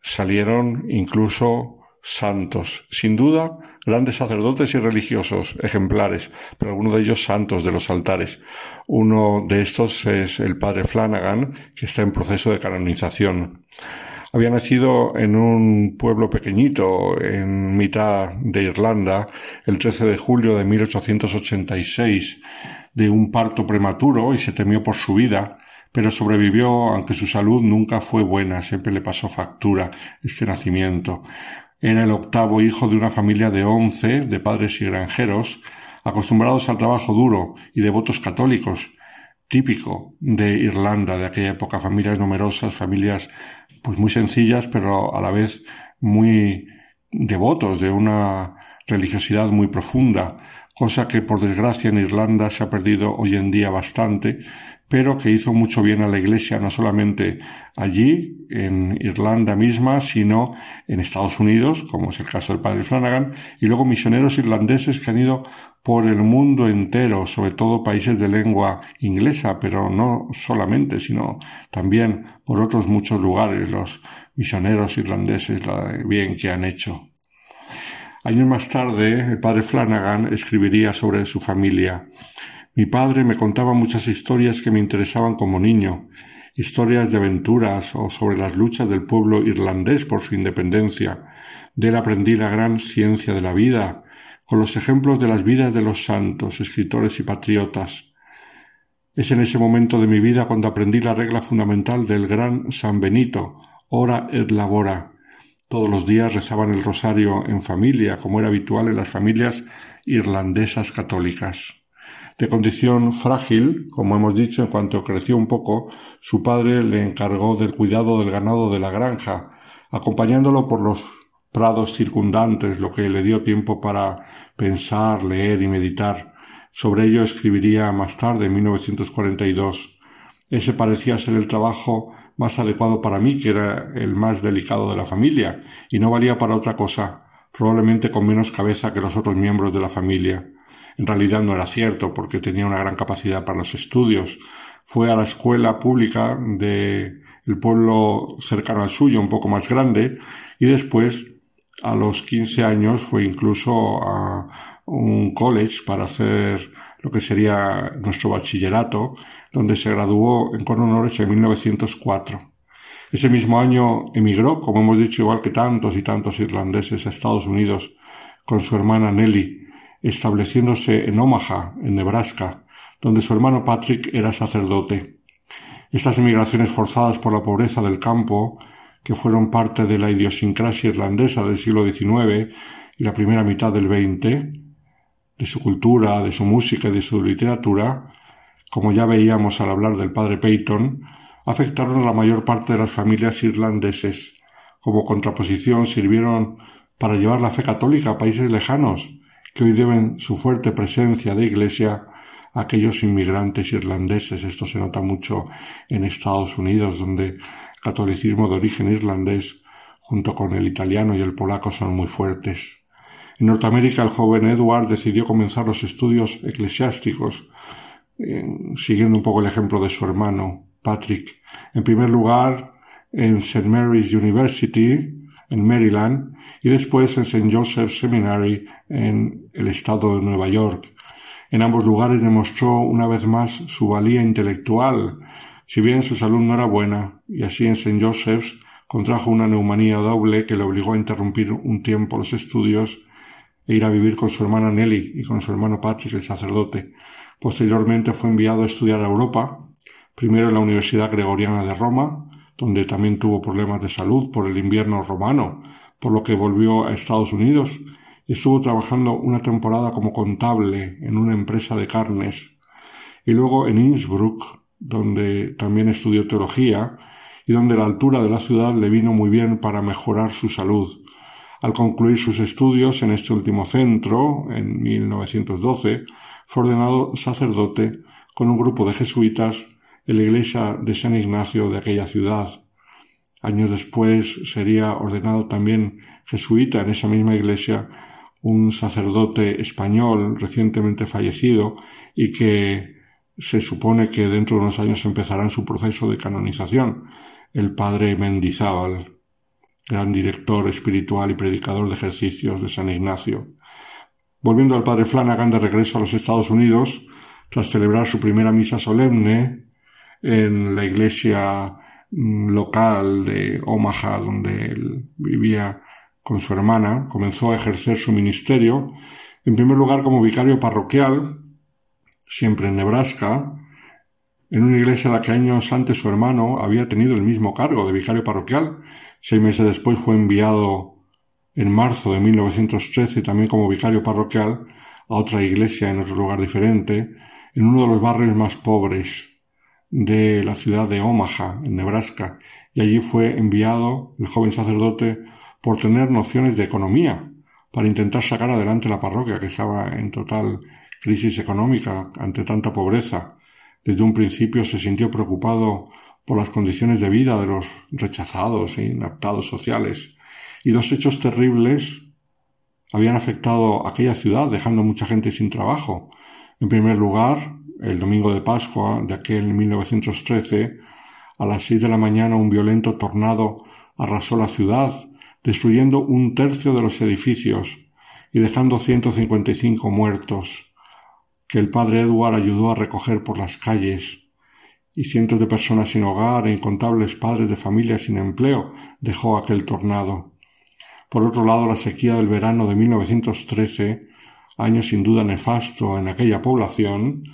salieron incluso santos. Sin duda, grandes sacerdotes y religiosos, ejemplares, pero algunos de ellos santos de los altares. Uno de estos es el padre Flanagan, que está en proceso de canonización. Había nacido en un pueblo pequeñito, en mitad de Irlanda, el 13 de julio de 1886, de un parto prematuro y se temió por su vida, pero sobrevivió aunque su salud nunca fue buena, siempre le pasó factura este nacimiento. Era el octavo hijo de una familia de once, de padres y granjeros, acostumbrados al trabajo duro y devotos católicos, típico de Irlanda de aquella época, familias numerosas, familias pues muy sencillas, pero a la vez muy devotos de una religiosidad muy profunda, cosa que por desgracia en Irlanda se ha perdido hoy en día bastante, pero que hizo mucho bien a la Iglesia no solamente allí, en Irlanda misma, sino en Estados Unidos, como es el caso del padre Flanagan, y luego misioneros irlandeses que han ido por el mundo entero, sobre todo países de lengua inglesa, pero no solamente, sino también por otros muchos lugares, los misioneros irlandeses, la bien que han hecho. Años más tarde, el padre Flanagan escribiría sobre su familia. Mi padre me contaba muchas historias que me interesaban como niño, historias de aventuras o sobre las luchas del pueblo irlandés por su independencia. De él aprendí la gran ciencia de la vida, con los ejemplos de las vidas de los santos, escritores y patriotas. Es en ese momento de mi vida cuando aprendí la regla fundamental del gran San Benito, ora et labora, todos los días rezaban el rosario en familia, como era habitual en las familias irlandesas católicas. De condición frágil, como hemos dicho, en cuanto creció un poco, su padre le encargó del cuidado del ganado de la granja, acompañándolo por los prados circundantes, lo que le dio tiempo para pensar, leer y meditar. Sobre ello escribiría más tarde, en 1942. Ese parecía ser el trabajo más adecuado para mí, que era el más delicado de la familia, y no valía para otra cosa, probablemente con menos cabeza que los otros miembros de la familia. En realidad no era cierto, porque tenía una gran capacidad para los estudios. Fue a la escuela pública de el pueblo cercano al suyo, un poco más grande, y después, a los 15 años, fue incluso a un college para hacer lo que sería nuestro bachillerato, donde se graduó con honores en 1904. Ese mismo año emigró, como hemos dicho, igual que tantos y tantos irlandeses a Estados Unidos con su hermana Nelly, estableciéndose en Omaha, en Nebraska, donde su hermano Patrick era sacerdote. Estas emigraciones forzadas por la pobreza del campo, que fueron parte de la idiosincrasia irlandesa del siglo XIX y la primera mitad del XX, de su cultura, de su música y de su literatura, como ya veíamos al hablar del padre Peyton, afectaron a la mayor parte de las familias irlandeses. Como contraposición sirvieron para llevar la fe católica a países lejanos, que hoy deben su fuerte presencia de iglesia a aquellos inmigrantes irlandeses. Esto se nota mucho en Estados Unidos, donde el catolicismo de origen irlandés, junto con el italiano y el polaco, son muy fuertes. En Norteamérica el joven Edward decidió comenzar los estudios eclesiásticos, siguiendo un poco el ejemplo de su hermano Patrick. En primer lugar en St. Mary's University, en Maryland, y después en St. Joseph's Seminary, en el estado de Nueva York. En ambos lugares demostró una vez más su valía intelectual, si bien su salud no era buena, y así en St. Joseph's contrajo una neumonía doble que le obligó a interrumpir un tiempo los estudios e ir a vivir con su hermana Nelly y con su hermano Patrick, el sacerdote. Posteriormente fue enviado a estudiar a Europa, primero en la Universidad Gregoriana de Roma, donde también tuvo problemas de salud por el invierno romano, por lo que volvió a Estados Unidos y estuvo trabajando una temporada como contable en una empresa de carnes, y luego en Innsbruck, donde también estudió teología y donde la altura de la ciudad le vino muy bien para mejorar su salud. Al concluir sus estudios en este último centro, en 1912, fue ordenado sacerdote con un grupo de jesuitas en la iglesia de San Ignacio de aquella ciudad. Años después sería ordenado también jesuita en esa misma iglesia un sacerdote español recientemente fallecido y que se supone que dentro de unos años empezará su proceso de canonización, el padre Mendizábal. gran director espiritual y predicador de ejercicios de San Ignacio. Volviendo al padre Flanagan de regreso a los Estados Unidos, tras celebrar su primera misa solemne en la iglesia local de Omaha, donde él vivía con su hermana, comenzó a ejercer su ministerio, en primer lugar como vicario parroquial, siempre en Nebraska, en una iglesia en la que años antes su hermano había tenido el mismo cargo de vicario parroquial. Seis meses después fue enviado en marzo de 1913 también como vicario parroquial a otra iglesia en otro lugar diferente, en uno de los barrios más pobres de la ciudad de Omaha, en Nebraska, y allí fue enviado el joven sacerdote por tener nociones de economía, para intentar sacar adelante la parroquia que estaba en total crisis económica ante tanta pobreza. Desde un principio se sintió preocupado por las condiciones de vida de los rechazados e inaptados sociales, y dos hechos terribles habían afectado a aquella ciudad, dejando mucha gente sin trabajo. En primer lugar, el domingo de Pascua de aquel 1913, a las seis de la mañana un violento tornado arrasó la ciudad, destruyendo un tercio de los edificios y dejando 155 muertos que el padre Edward ayudó a recoger por las calles, y cientos de personas sin hogar e incontables padres de familia sin empleo dejó aquel tornado. Por otro lado, la sequía del verano de 1913, año sin duda nefasto en aquella población,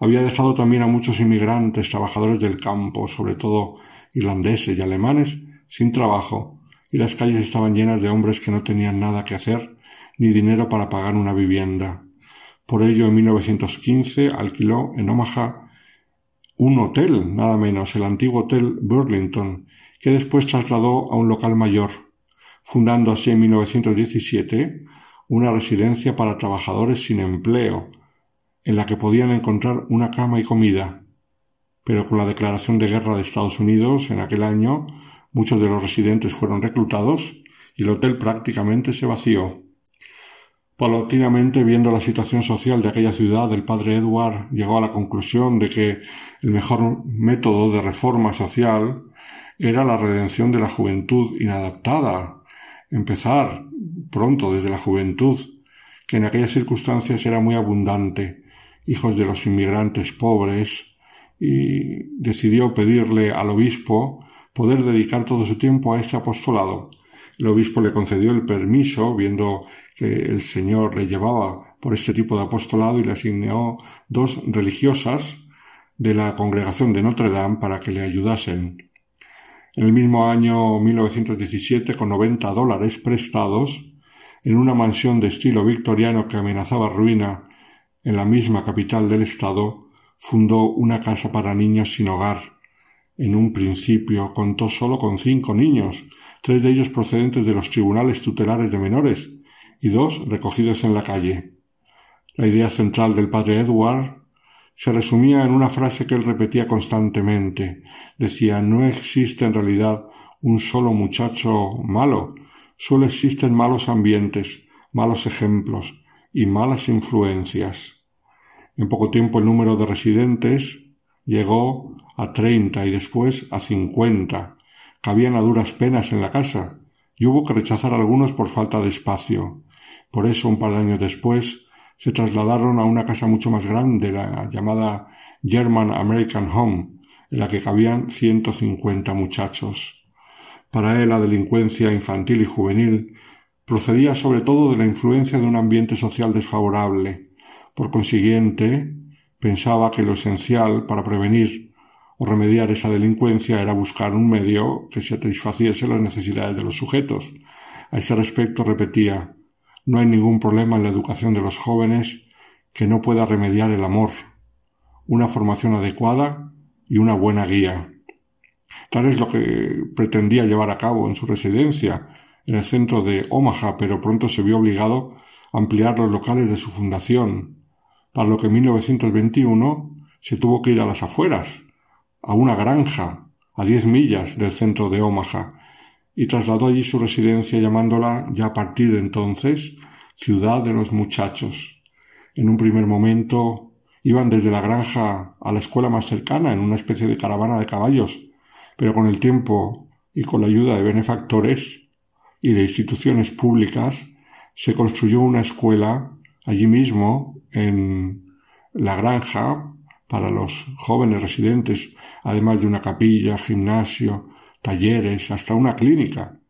había dejado también a muchos inmigrantes, trabajadores del campo, sobre todo irlandeses y alemanes, sin trabajo, y las calles estaban llenas de hombres que no tenían nada que hacer ni dinero para pagar una vivienda. Por ello, en 1915 alquiló en Omaha un hotel, nada menos, el antiguo Hotel Burlington, que después trasladó a un local mayor, fundando así en 1917 una residencia para trabajadores sin empleo, en la que podían encontrar una cama y comida. Pero con la declaración de guerra de Estados Unidos en aquel año, muchos de los residentes fueron reclutados y el hotel prácticamente se vació. Paulatinamente, viendo la situación social de aquella ciudad, el padre Edward llegó a la conclusión de que el mejor método de reforma social era la redención de la juventud inadaptada, empezar pronto desde la juventud, que en aquellas circunstancias era muy abundante, hijos de los inmigrantes pobres, y decidió pedirle al obispo poder dedicar todo su tiempo a este apostolado el obispo le concedió el permiso, viendo que el Señor le llevaba por este tipo de apostolado y le asignó dos religiosas de la congregación de Notre Dame para que le ayudasen. En el mismo año 1917, con 90 dólares prestados, en una mansión de estilo victoriano que amenazaba ruina en la misma capital del estado, fundó una casa para niños sin hogar. En un principio contó solo con cinco niños, tres de ellos procedentes de los tribunales tutelares de menores y dos recogidos en la calle. La idea central del padre Edward se resumía en una frase que él repetía constantemente. Decía no existe en realidad un solo muchacho malo, solo existen malos ambientes, malos ejemplos y malas influencias. En poco tiempo el número de residentes llegó a treinta y después a cincuenta, Cabían a duras penas en la casa, y hubo que rechazar algunos por falta de espacio. Por eso, un par de años después, se trasladaron a una casa mucho más grande, la llamada German American Home, en la que cabían ciento cincuenta muchachos. Para él la delincuencia infantil y juvenil procedía sobre todo de la influencia de un ambiente social desfavorable. Por consiguiente, pensaba que lo esencial para prevenir o remediar esa delincuencia era buscar un medio que satisfaciese las necesidades de los sujetos. A este respecto repetía no hay ningún problema en la educación de los jóvenes que no pueda remediar el amor, una formación adecuada y una buena guía. Tal es lo que pretendía llevar a cabo en su residencia en el centro de Omaha, pero pronto se vio obligado a ampliar los locales de su fundación, para lo que en 1921 se tuvo que ir a las afueras, a una granja a diez millas del centro de Omaha y trasladó allí su residencia llamándola ya a partir de entonces Ciudad de los Muchachos. En un primer momento iban desde la granja a la escuela más cercana en una especie de caravana de caballos, pero con el tiempo y con la ayuda de benefactores y de instituciones públicas, se construyó una escuela allí mismo en la granja para los jóvenes residentes, además de una capilla, gimnasio, talleres, hasta una clínica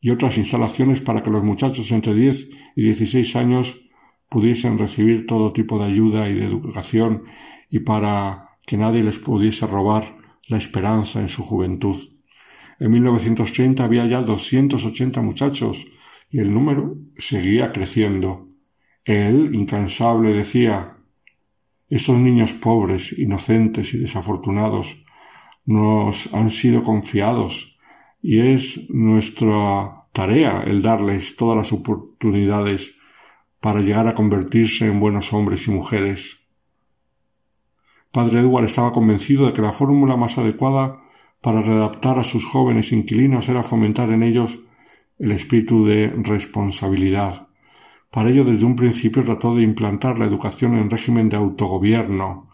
y otras instalaciones para que los muchachos entre 10 y 16 años pudiesen recibir todo tipo de ayuda y de educación y para que nadie les pudiese robar la esperanza en su juventud. En 1930 había ya 280 muchachos y el número seguía creciendo. Él, incansable, decía Esos niños pobres, inocentes y desafortunados nos han sido confiados y es nuestra tarea el darles todas las oportunidades para llegar a convertirse en buenos hombres y mujeres. Padre Edward estaba convencido de que la fórmula más adecuada para readaptar a sus jóvenes inquilinos era fomentar en ellos el espíritu de responsabilidad. Para ello, desde un principio trató de implantar la educación en régimen de autogobierno.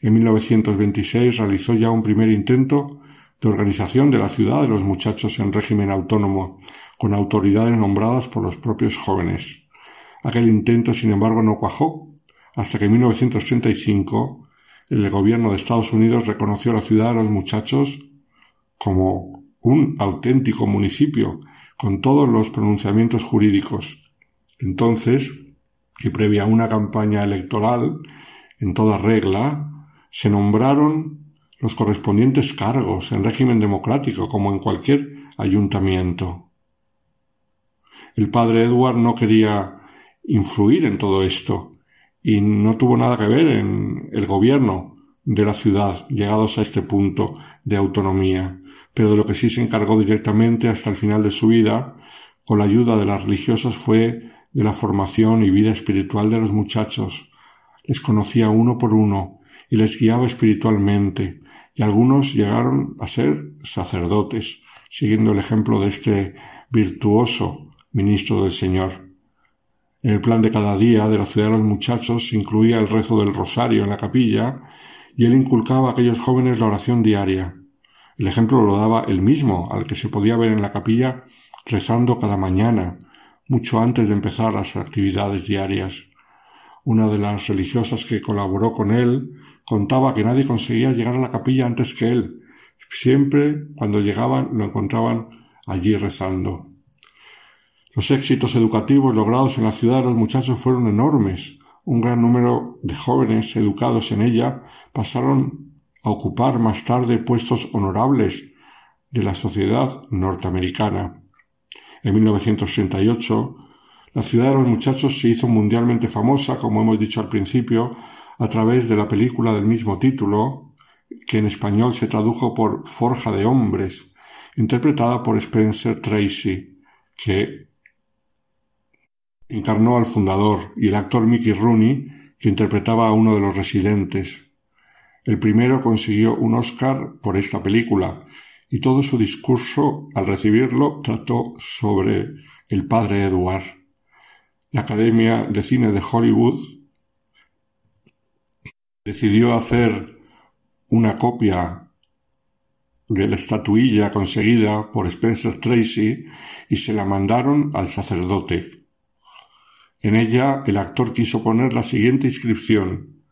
En 1926 realizó ya un primer intento de organización de la ciudad de los muchachos en régimen autónomo, con autoridades nombradas por los propios jóvenes. Aquel intento, sin embargo, no cuajó, hasta que en 1935 el gobierno de Estados Unidos reconoció la ciudad de los muchachos como un auténtico municipio con todos los pronunciamientos jurídicos. Entonces, y previa a una campaña electoral en toda regla, se nombraron los correspondientes cargos en régimen democrático como en cualquier ayuntamiento. El padre Edward no quería influir en todo esto y no tuvo nada que ver en el gobierno de la ciudad llegados a este punto de autonomía, pero de lo que sí se encargó directamente hasta el final de su vida, con la ayuda de las religiosas, fue de la formación y vida espiritual de los muchachos. Les conocía uno por uno y les guiaba espiritualmente, y algunos llegaron a ser sacerdotes, siguiendo el ejemplo de este virtuoso ministro del Señor. En el plan de cada día de la ciudad de los muchachos se incluía el rezo del rosario en la capilla y él inculcaba a aquellos jóvenes la oración diaria. El ejemplo lo daba él mismo, al que se podía ver en la capilla rezando cada mañana, mucho antes de empezar las actividades diarias. Una de las religiosas que colaboró con él contaba que nadie conseguía llegar a la capilla antes que él. Siempre, cuando llegaban, lo encontraban allí rezando. Los éxitos educativos logrados en la ciudad de los muchachos fueron enormes. Un gran número de jóvenes educados en ella pasaron a ocupar más tarde puestos honorables de la sociedad norteamericana. En 1938, la ciudad de los muchachos se hizo mundialmente famosa, como hemos dicho al principio, a través de la película del mismo título, que en español se tradujo por Forja de Hombres, interpretada por Spencer Tracy, que encarnó al fundador, y el actor Mickey Rooney, que interpretaba a uno de los residentes. El primero consiguió un Oscar por esta película, y todo su discurso al recibirlo trató sobre el padre Edward. La Academia de Cine de Hollywood decidió hacer una copia de la estatuilla conseguida por Spencer Tracy y se la mandaron al sacerdote. En ella el actor quiso poner la siguiente inscripción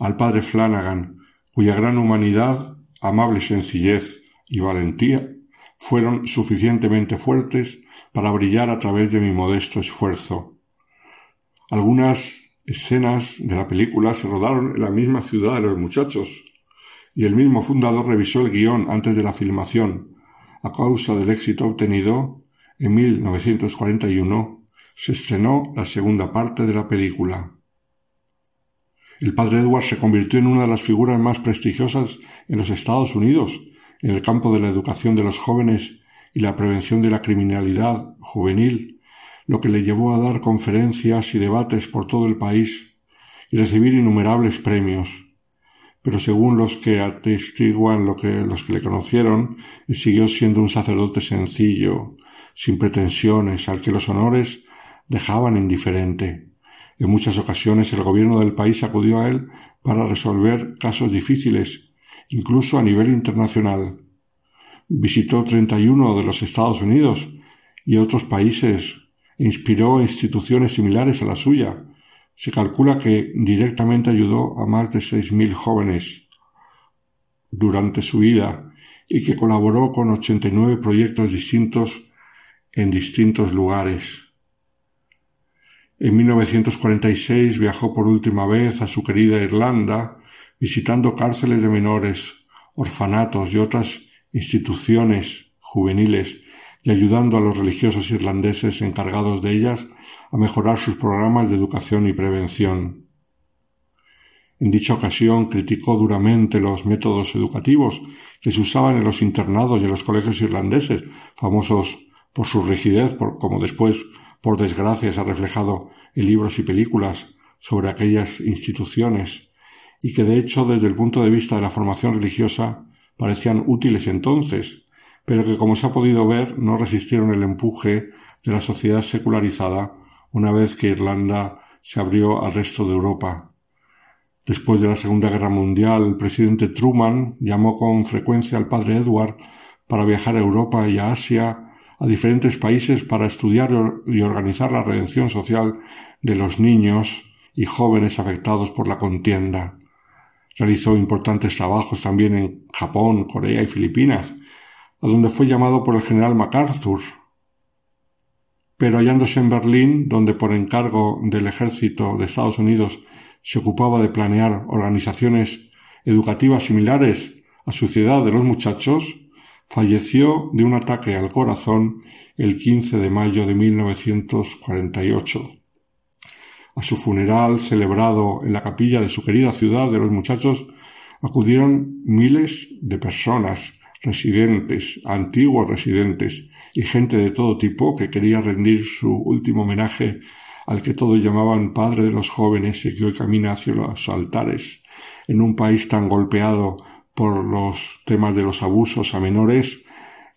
al padre Flanagan, cuya gran humanidad, amable sencillez y valentía fueron suficientemente fuertes para brillar a través de mi modesto esfuerzo. Algunas escenas de la película se rodaron en la misma ciudad de los muchachos, y el mismo fundador revisó el guion antes de la filmación. A causa del éxito obtenido, en 1941 se estrenó la segunda parte de la película. El padre Edward se convirtió en una de las figuras más prestigiosas en los Estados Unidos en el campo de la educación de los jóvenes y la prevención de la criminalidad juvenil, lo que le llevó a dar conferencias y debates por todo el país y recibir innumerables premios. Pero según los que atestiguan lo que, los que le conocieron, siguió siendo un sacerdote sencillo, sin pretensiones, al que los honores dejaban indiferente. En muchas ocasiones el gobierno del país acudió a él para resolver casos difíciles, incluso a nivel internacional. Visitó 31 de los Estados Unidos y otros países e inspiró instituciones similares a la suya. Se calcula que directamente ayudó a más de 6.000 jóvenes durante su vida y que colaboró con 89 proyectos distintos en distintos lugares. En 1946 viajó por última vez a su querida Irlanda, visitando cárceles de menores, orfanatos y otras instituciones juveniles y ayudando a los religiosos irlandeses encargados de ellas a mejorar sus programas de educación y prevención. En dicha ocasión criticó duramente los métodos educativos que se usaban en los internados y en los colegios irlandeses, famosos por su rigidez, por, como después, por desgracia, se ha reflejado en libros y películas sobre aquellas instituciones, y que de hecho desde el punto de vista de la formación religiosa parecían útiles entonces, pero que como se ha podido ver no resistieron el empuje de la sociedad secularizada una vez que Irlanda se abrió al resto de Europa. Después de la Segunda Guerra Mundial, el presidente Truman llamó con frecuencia al padre Edward para viajar a Europa y a Asia a diferentes países para estudiar y organizar la redención social de los niños y jóvenes afectados por la contienda. Realizó importantes trabajos también en Japón, Corea y Filipinas, a donde fue llamado por el general MacArthur. Pero hallándose en Berlín, donde por encargo del ejército de Estados Unidos se ocupaba de planear organizaciones educativas similares a su ciudad de los muchachos, falleció de un ataque al corazón el 15 de mayo de 1948. A su funeral, celebrado en la capilla de su querida ciudad de los muchachos, acudieron miles de personas, residentes, antiguos residentes y gente de todo tipo que quería rendir su último homenaje al que todos llamaban padre de los jóvenes y que hoy camina hacia los altares en un país tan golpeado por los temas de los abusos a menores,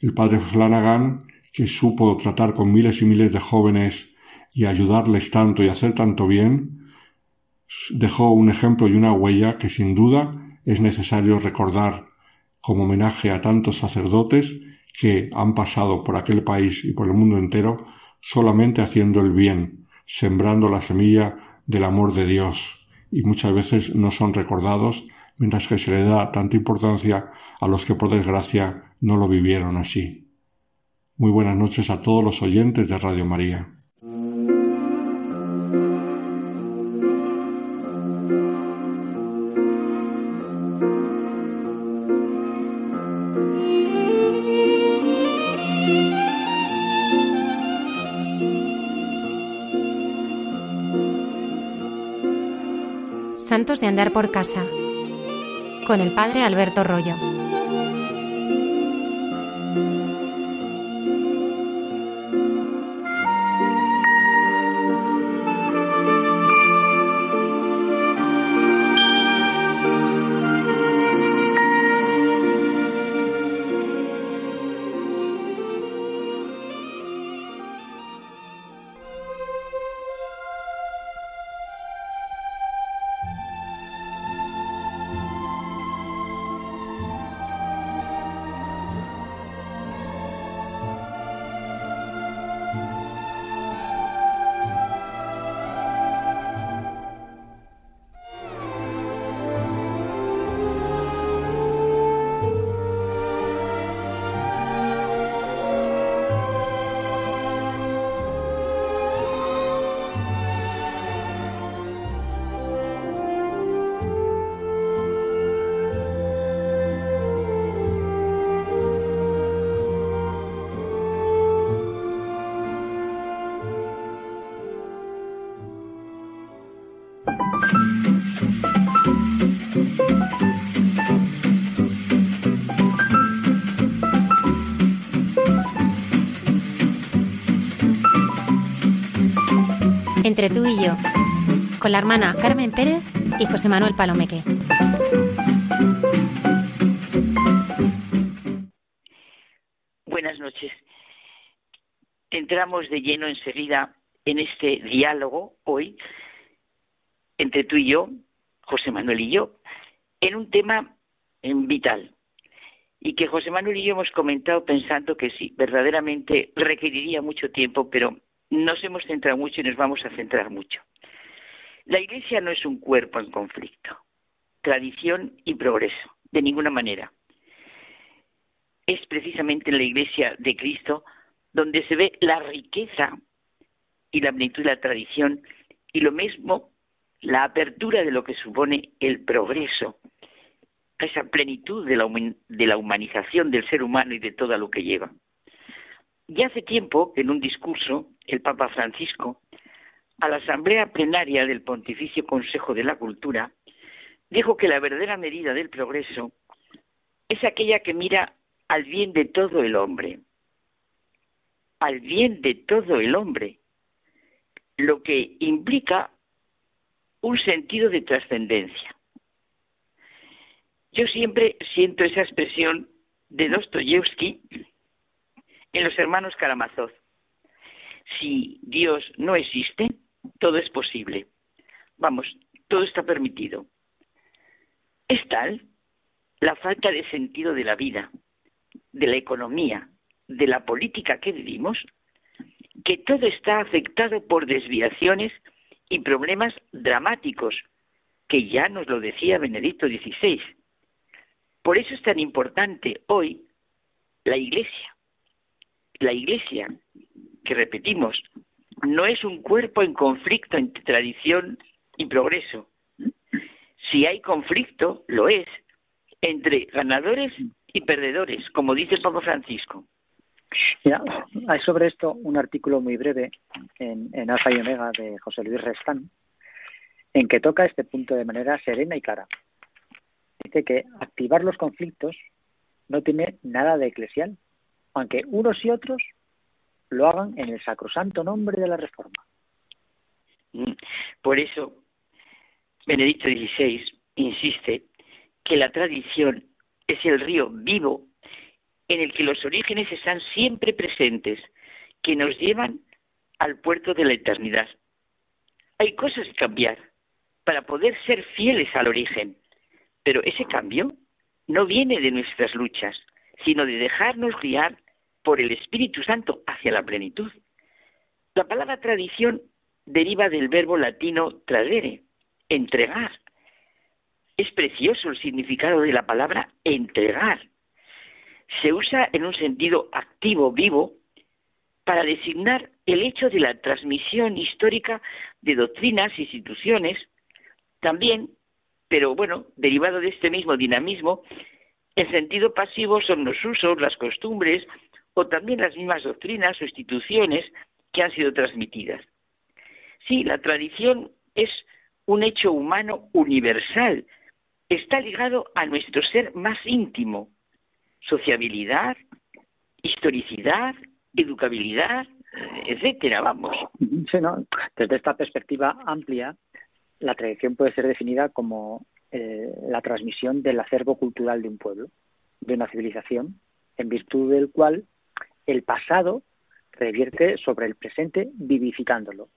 el padre Flanagan, que supo tratar con miles y miles de jóvenes y ayudarles tanto y hacer tanto bien, dejó un ejemplo y una huella que sin duda es necesario recordar como homenaje a tantos sacerdotes que han pasado por aquel país y por el mundo entero solamente haciendo el bien, sembrando la semilla del amor de Dios, y muchas veces no son recordados mientras que se le da tanta importancia a los que por desgracia no lo vivieron así. Muy buenas noches a todos los oyentes de Radio María. Santos de andar por casa con el padre Alberto Rollo. Entre tú y yo, con la hermana Carmen Pérez y José Manuel Palomeque. Buenas noches. Entramos de lleno enseguida en este diálogo hoy entre tú y yo, José Manuel y yo, en un tema vital. y que José Manuel y yo hemos comentado pensando que sí, verdaderamente requeriría mucho tiempo, pero nos hemos centrado mucho y nos vamos a centrar mucho. La Iglesia no es un cuerpo en conflicto, tradición y progreso, de ninguna manera. Es precisamente en la Iglesia de Cristo donde se ve la riqueza y la plenitud de la tradición y lo mismo la apertura de lo que supone el progreso, esa plenitud de la, de la humanización del ser humano y de todo lo que lleva. Ya hace tiempo, en un discurso, el Papa Francisco, a la Asamblea Plenaria del Pontificio Consejo de la Cultura, dijo que la verdadera medida del progreso es aquella que mira al bien de todo el hombre, al bien de todo el hombre, lo que implica un sentido de trascendencia. Yo siempre siento esa expresión de Dostoyevsky en los hermanos Karamazov. Si Dios no existe, todo es posible. Vamos, todo está permitido. Es tal la falta de sentido de la vida, de la economía, de la política que vivimos, que todo está afectado por desviaciones y problemas dramáticos, que ya nos lo decía Benedicto XVI. Por eso es tan importante hoy la Iglesia. La Iglesia, que repetimos, no es un cuerpo en conflicto entre tradición y progreso. Si hay conflicto, lo es, entre ganadores y perdedores, como dice el Papa Francisco. hay sobre esto un artículo muy breve en, en Alfa y Omega de José Luis Restán, en que toca este punto de manera serena y clara. Dice que activar los conflictos no tiene nada de eclesial, aunque unos y otros lo hagan en el sacrosanto nombre de la reforma. Mm. Por eso, Benedicto XVI insiste que la tradición es el río vivo en el que los orígenes están siempre presentes, que nos llevan al puerto de la eternidad. Hay cosas que cambiar para poder ser fieles al origen, pero ese cambio no viene de nuestras luchas, sino de dejarnos guiar por el Espíritu Santo hacia la plenitud. La palabra tradición deriva del verbo latino tradere, entregar. Es precioso el significado de la palabra entregar. Se usa en un sentido activo, vivo, para designar el hecho de la transmisión histórica de doctrinas, instituciones, también, pero bueno, derivado de este mismo dinamismo, en sentido pasivo son los usos, las costumbres, o también las mismas doctrinas o instituciones que han sido transmitidas. Sí, la tradición es un hecho humano universal, está ligado a nuestro ser más íntimo, sociabilidad, historicidad, educabilidad, etcétera, vamos. Desde esta perspectiva amplia, la tradición puede ser definida como eh, la transmisión del acervo cultural de un pueblo, de una civilización, en virtud del cual el pasado revierte sobre el presente vivificándolo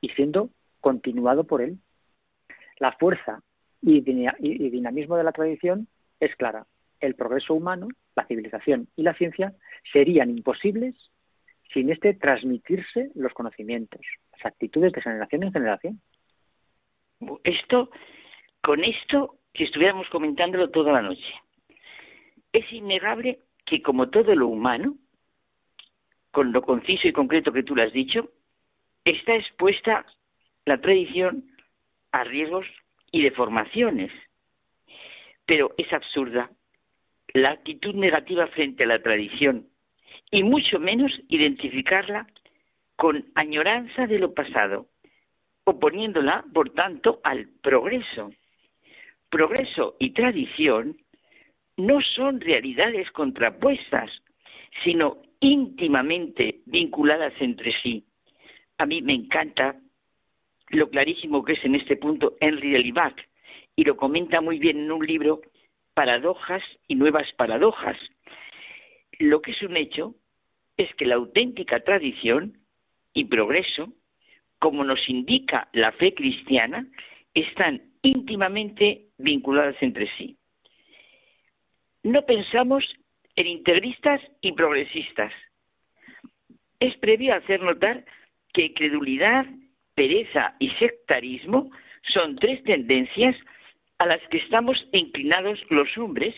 y siendo continuado por él. La fuerza y, dinamismo de la tradición es clara. El progreso humano, la civilización y la ciencia serían imposibles sin este transmitirse los conocimientos, las actitudes de generación en generación. Esto, con esto, que estuviéramos comentándolo toda la noche, es innegable que como todo lo humano, con lo conciso y concreto que tú le has dicho, está expuesta la tradición a riesgos y deformaciones. Pero es absurda la actitud negativa frente a la tradición y mucho menos identificarla con añoranza de lo pasado, oponiéndola, por tanto, al progreso. Progreso y tradición no son realidades contrapuestas, sino íntimamente vinculadas entre sí. A mí me encanta lo clarísimo que es en este punto Henry de Libac, y lo comenta muy bien en un libro, Paradojas y Nuevas Paradojas. Lo que es un hecho es que la auténtica tradición y progreso, como nos indica la fe cristiana, están íntimamente vinculadas entre sí. no pensamos en integristas y progresistas. Es previo hacer notar que credulidad, pereza y sectarismo son tres tendencias a las que estamos inclinados los hombres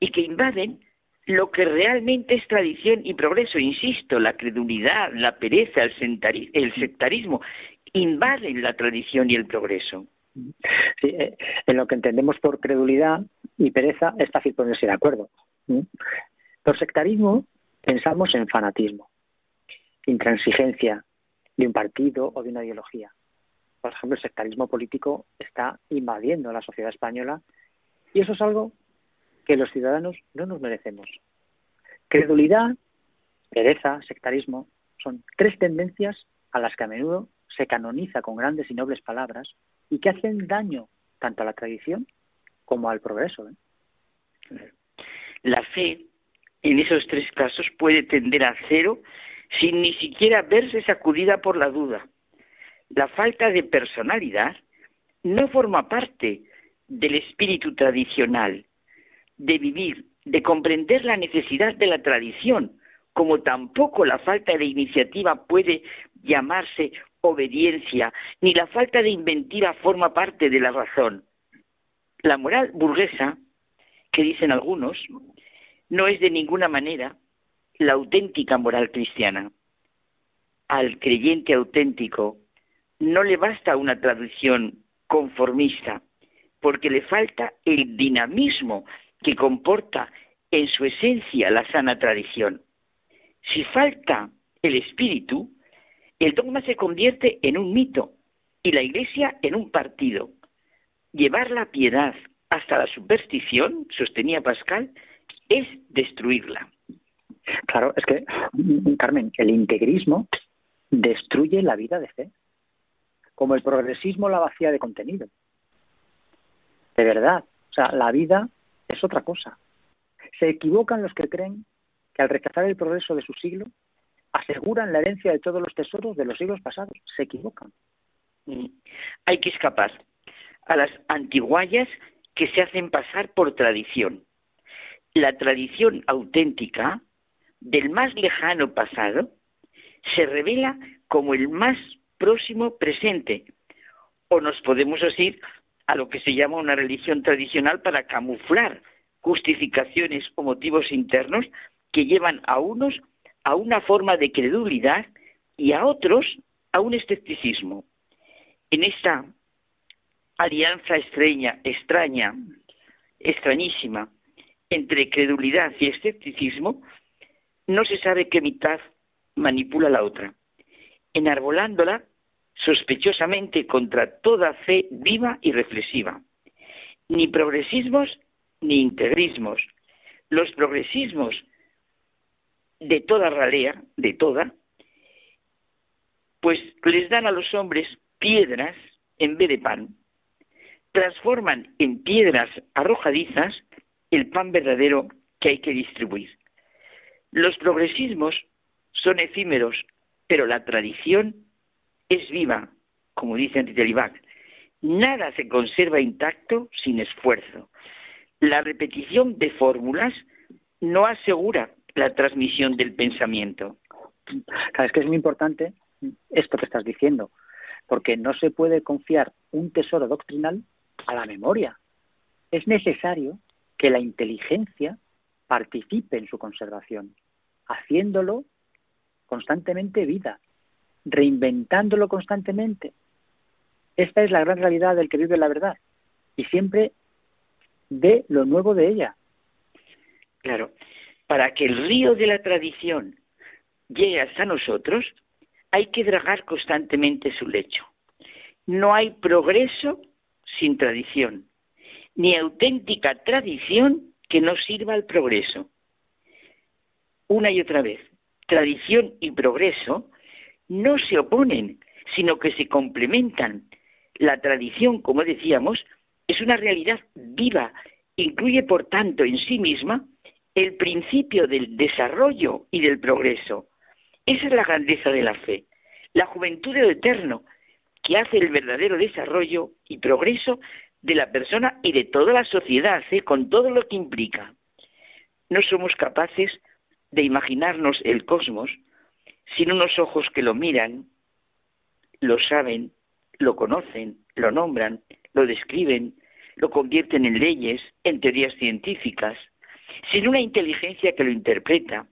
y que invaden lo que realmente es tradición y progreso. Insisto, la credulidad, la pereza, el sectarismo invaden la tradición y el progreso. Eh, en lo que entendemos por credulidad y pereza es fácil ponerse de acuerdo. Por sectarismo pensamos en fanatismo, intransigencia de un partido o de una ideología. Por ejemplo, el sectarismo político está invadiendo la sociedad española y eso es algo que los ciudadanos no nos merecemos. Credulidad, pereza, sectarismo son tres tendencias a las que a menudo se canoniza con grandes y nobles palabras y que hacen daño tanto a la tradición como al progreso. ¿eh? La fe, en esos tres casos, puede tender a cero sin ni siquiera verse sacudida por la duda. La falta de personalidad no forma parte del espíritu tradicional, de vivir, de comprender la necesidad de la tradición, como tampoco la falta de iniciativa puede llamarse obediencia, ni la falta de inventiva forma parte de la razón. La moral burguesa, que dicen algunos, no es de ninguna manera la auténtica moral cristiana. Al creyente auténtico no le basta una tradición conformista, porque le falta el dinamismo que comporta en su esencia la sana tradición. Si falta el espíritu, el dogma se convierte en un mito y la Iglesia en un partido. Llevar la piedad hasta la superstición, sostenía Pascal, es destruirla. Claro, es que, Carmen, el integrismo destruye la vida de fe, como el progresismo la vacía de contenido. De verdad, o sea, la vida es otra cosa. Se equivocan los que creen que al rechazar el progreso de su siglo aseguran la herencia de todos los tesoros de los siglos pasados. Se equivocan. Mm. Hay que escapar a las antiguallas que se hacen pasar por tradición. La tradición auténtica del más lejano pasado se revela como el más próximo presente. O nos podemos decir a lo que se llama una religión tradicional para camuflar justificaciones o motivos internos que llevan a unos a una forma de credulidad y a otros a un escepticismo. En esta alianza extraña, extraña, extrañísima entre credulidad y escepticismo, no se sabe qué mitad manipula la otra, enarbolándola sospechosamente contra toda fe viva y reflexiva. Ni progresismos ni integrismos. Los progresismos de toda ralea, de toda, pues les dan a los hombres piedras en vez de pan. Transforman en piedras arrojadizas el pan verdadero que hay que distribuir. Los progresismos son efímeros, pero la tradición es viva, como dice Enrique Nada se conserva intacto sin esfuerzo. La repetición de fórmulas no asegura la transmisión del pensamiento. Es que es muy importante esto que estás diciendo, porque no se puede confiar un tesoro doctrinal a la memoria. Es necesario que la inteligencia participe en su conservación, haciéndolo constantemente vida, reinventándolo constantemente. Esta es la gran realidad del que vive la verdad y siempre ve lo nuevo de ella. Claro, para que el río de la tradición llegue hasta nosotros, hay que dragar constantemente su lecho. No hay progreso sin tradición, ni auténtica tradición que no sirva al progreso. Una y otra vez, tradición y progreso no se oponen, sino que se complementan. La tradición, como decíamos, es una realidad viva, incluye por tanto en sí misma el principio del desarrollo y del progreso. Esa es la grandeza de la fe, la juventud de lo eterno, que hace el verdadero desarrollo y progreso de la persona y de toda la sociedad, ¿eh? con todo lo que implica. no somos capaces de imaginarnos el cosmos sin unos ojos que lo miran, lo saben, lo conocen, lo nombran, lo describen, lo convierten en leyes, en teorías científicas, sin una inteligencia que lo interpreta,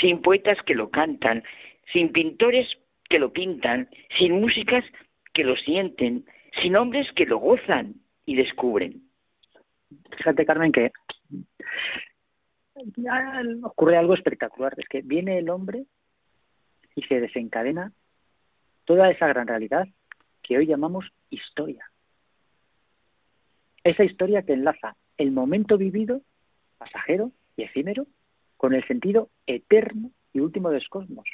sin poetas que lo cantan, sin pintores que lo pintan, sin músicas que lo sienten, sin hombres que lo gozan y descubren. Fíjate, Carmen, que ocurre algo espectacular. Es que viene el hombre y se desencadena toda esa gran realidad que hoy llamamos historia. Esa historia que enlaza el momento vivido, pasajero y efímero, con el sentido eterno y último del cosmos.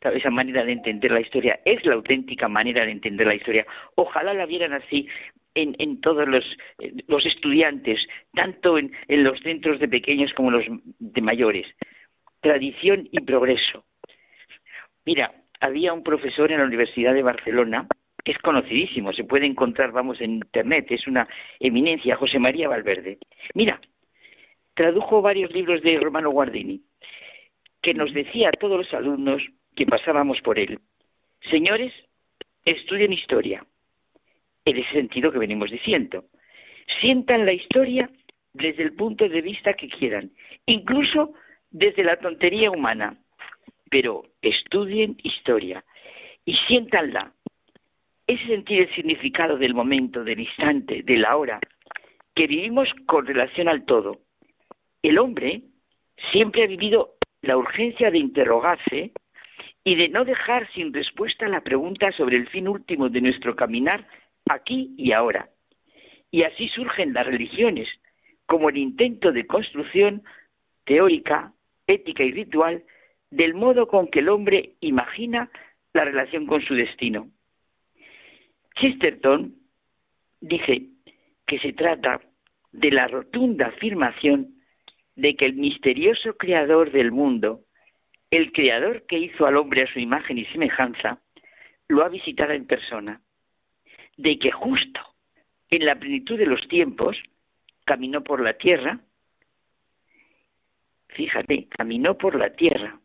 Esa manera de entender la historia es la auténtica manera de entender la historia. Ojalá la vieran así en, en todos los, eh, los, estudiantes, tanto en, en los centros de pequeños como los de mayores. Tradición y progreso. Mira, había un profesor en la Universidad de Barcelona que es conocidísimo, se puede encontrar, vamos, en Internet, es una eminencia, José María Valverde. Mira, tradujo varios libros de Romano Guardini, que nos decía a todos los alumnos que pasábamos por él, señores, estudien historia, en ese sentido que venimos diciendo. Sientan la historia desde el punto de vista que quieran, incluso desde la tontería humana, pero estudien historia y siéntanla. Ese sentir el significado del momento, del instante, de la hora, que vivimos con relación al todo. El hombre siempre ha vivido la urgencia de interrogarse y de no dejar sin respuesta la pregunta sobre el fin último de nuestro caminar aquí y ahora. Y así surgen las religiones como el intento de construcción teórica, ética y ritual del modo con que el hombre imagina la relación con su destino. Chesterton dice que se trata de la rotunda afirmación de que el misterioso creador del mundo, el creador que hizo al hombre a su imagen y semejanza, lo ha visitado en persona de que justo en la plenitud de los tiempos caminó por la tierra, fíjate, caminó por la tierra,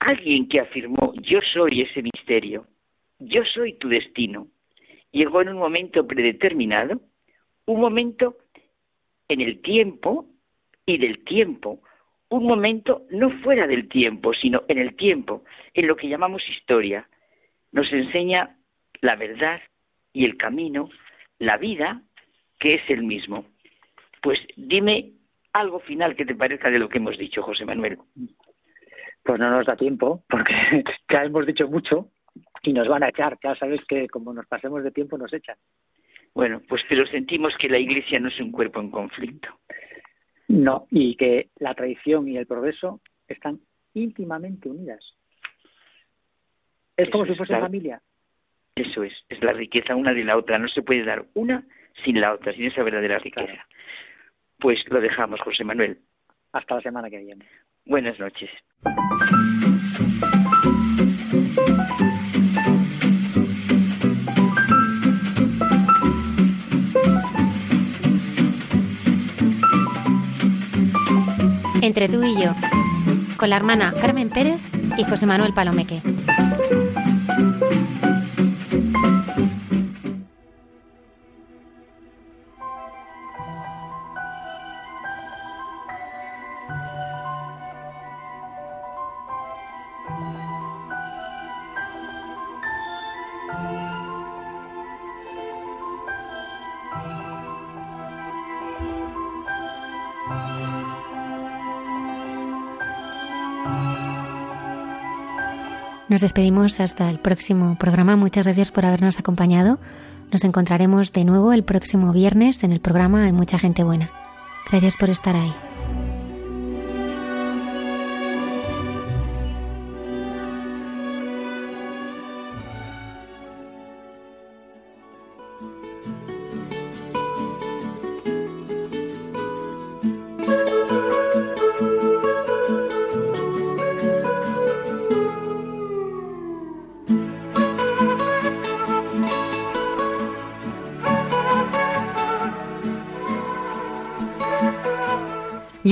alguien que afirmó, yo soy ese misterio, yo soy tu destino, llegó en un momento predeterminado, un momento en el tiempo y del tiempo, un momento no fuera del tiempo, sino en el tiempo, en lo que llamamos historia. Nos enseña la verdad y el camino, la vida, que es el mismo. Pues dime algo final que te parezca de lo que hemos dicho, José Manuel. Pues no nos da tiempo, porque ya hemos dicho mucho y nos van a echar. Ya sabes que como nos pasemos de tiempo nos echan. Bueno, pues pero sentimos que la Iglesia no es un cuerpo en conflicto. No, y que la tradición y el progreso están íntimamente unidas. Es como si fuese familia. Eso es, es la riqueza una de la otra. No se puede dar una sin la otra, sin esa verdadera riqueza. Pues lo dejamos, José Manuel. Hasta la semana que viene. Buenas noches. Entre tú y yo, con la hermana Carmen Pérez y José Manuel Palomeque. Nos despedimos hasta el próximo programa. Muchas gracias por habernos acompañado. Nos encontraremos de nuevo el próximo viernes en el programa Hay mucha gente buena. Gracias por estar ahí.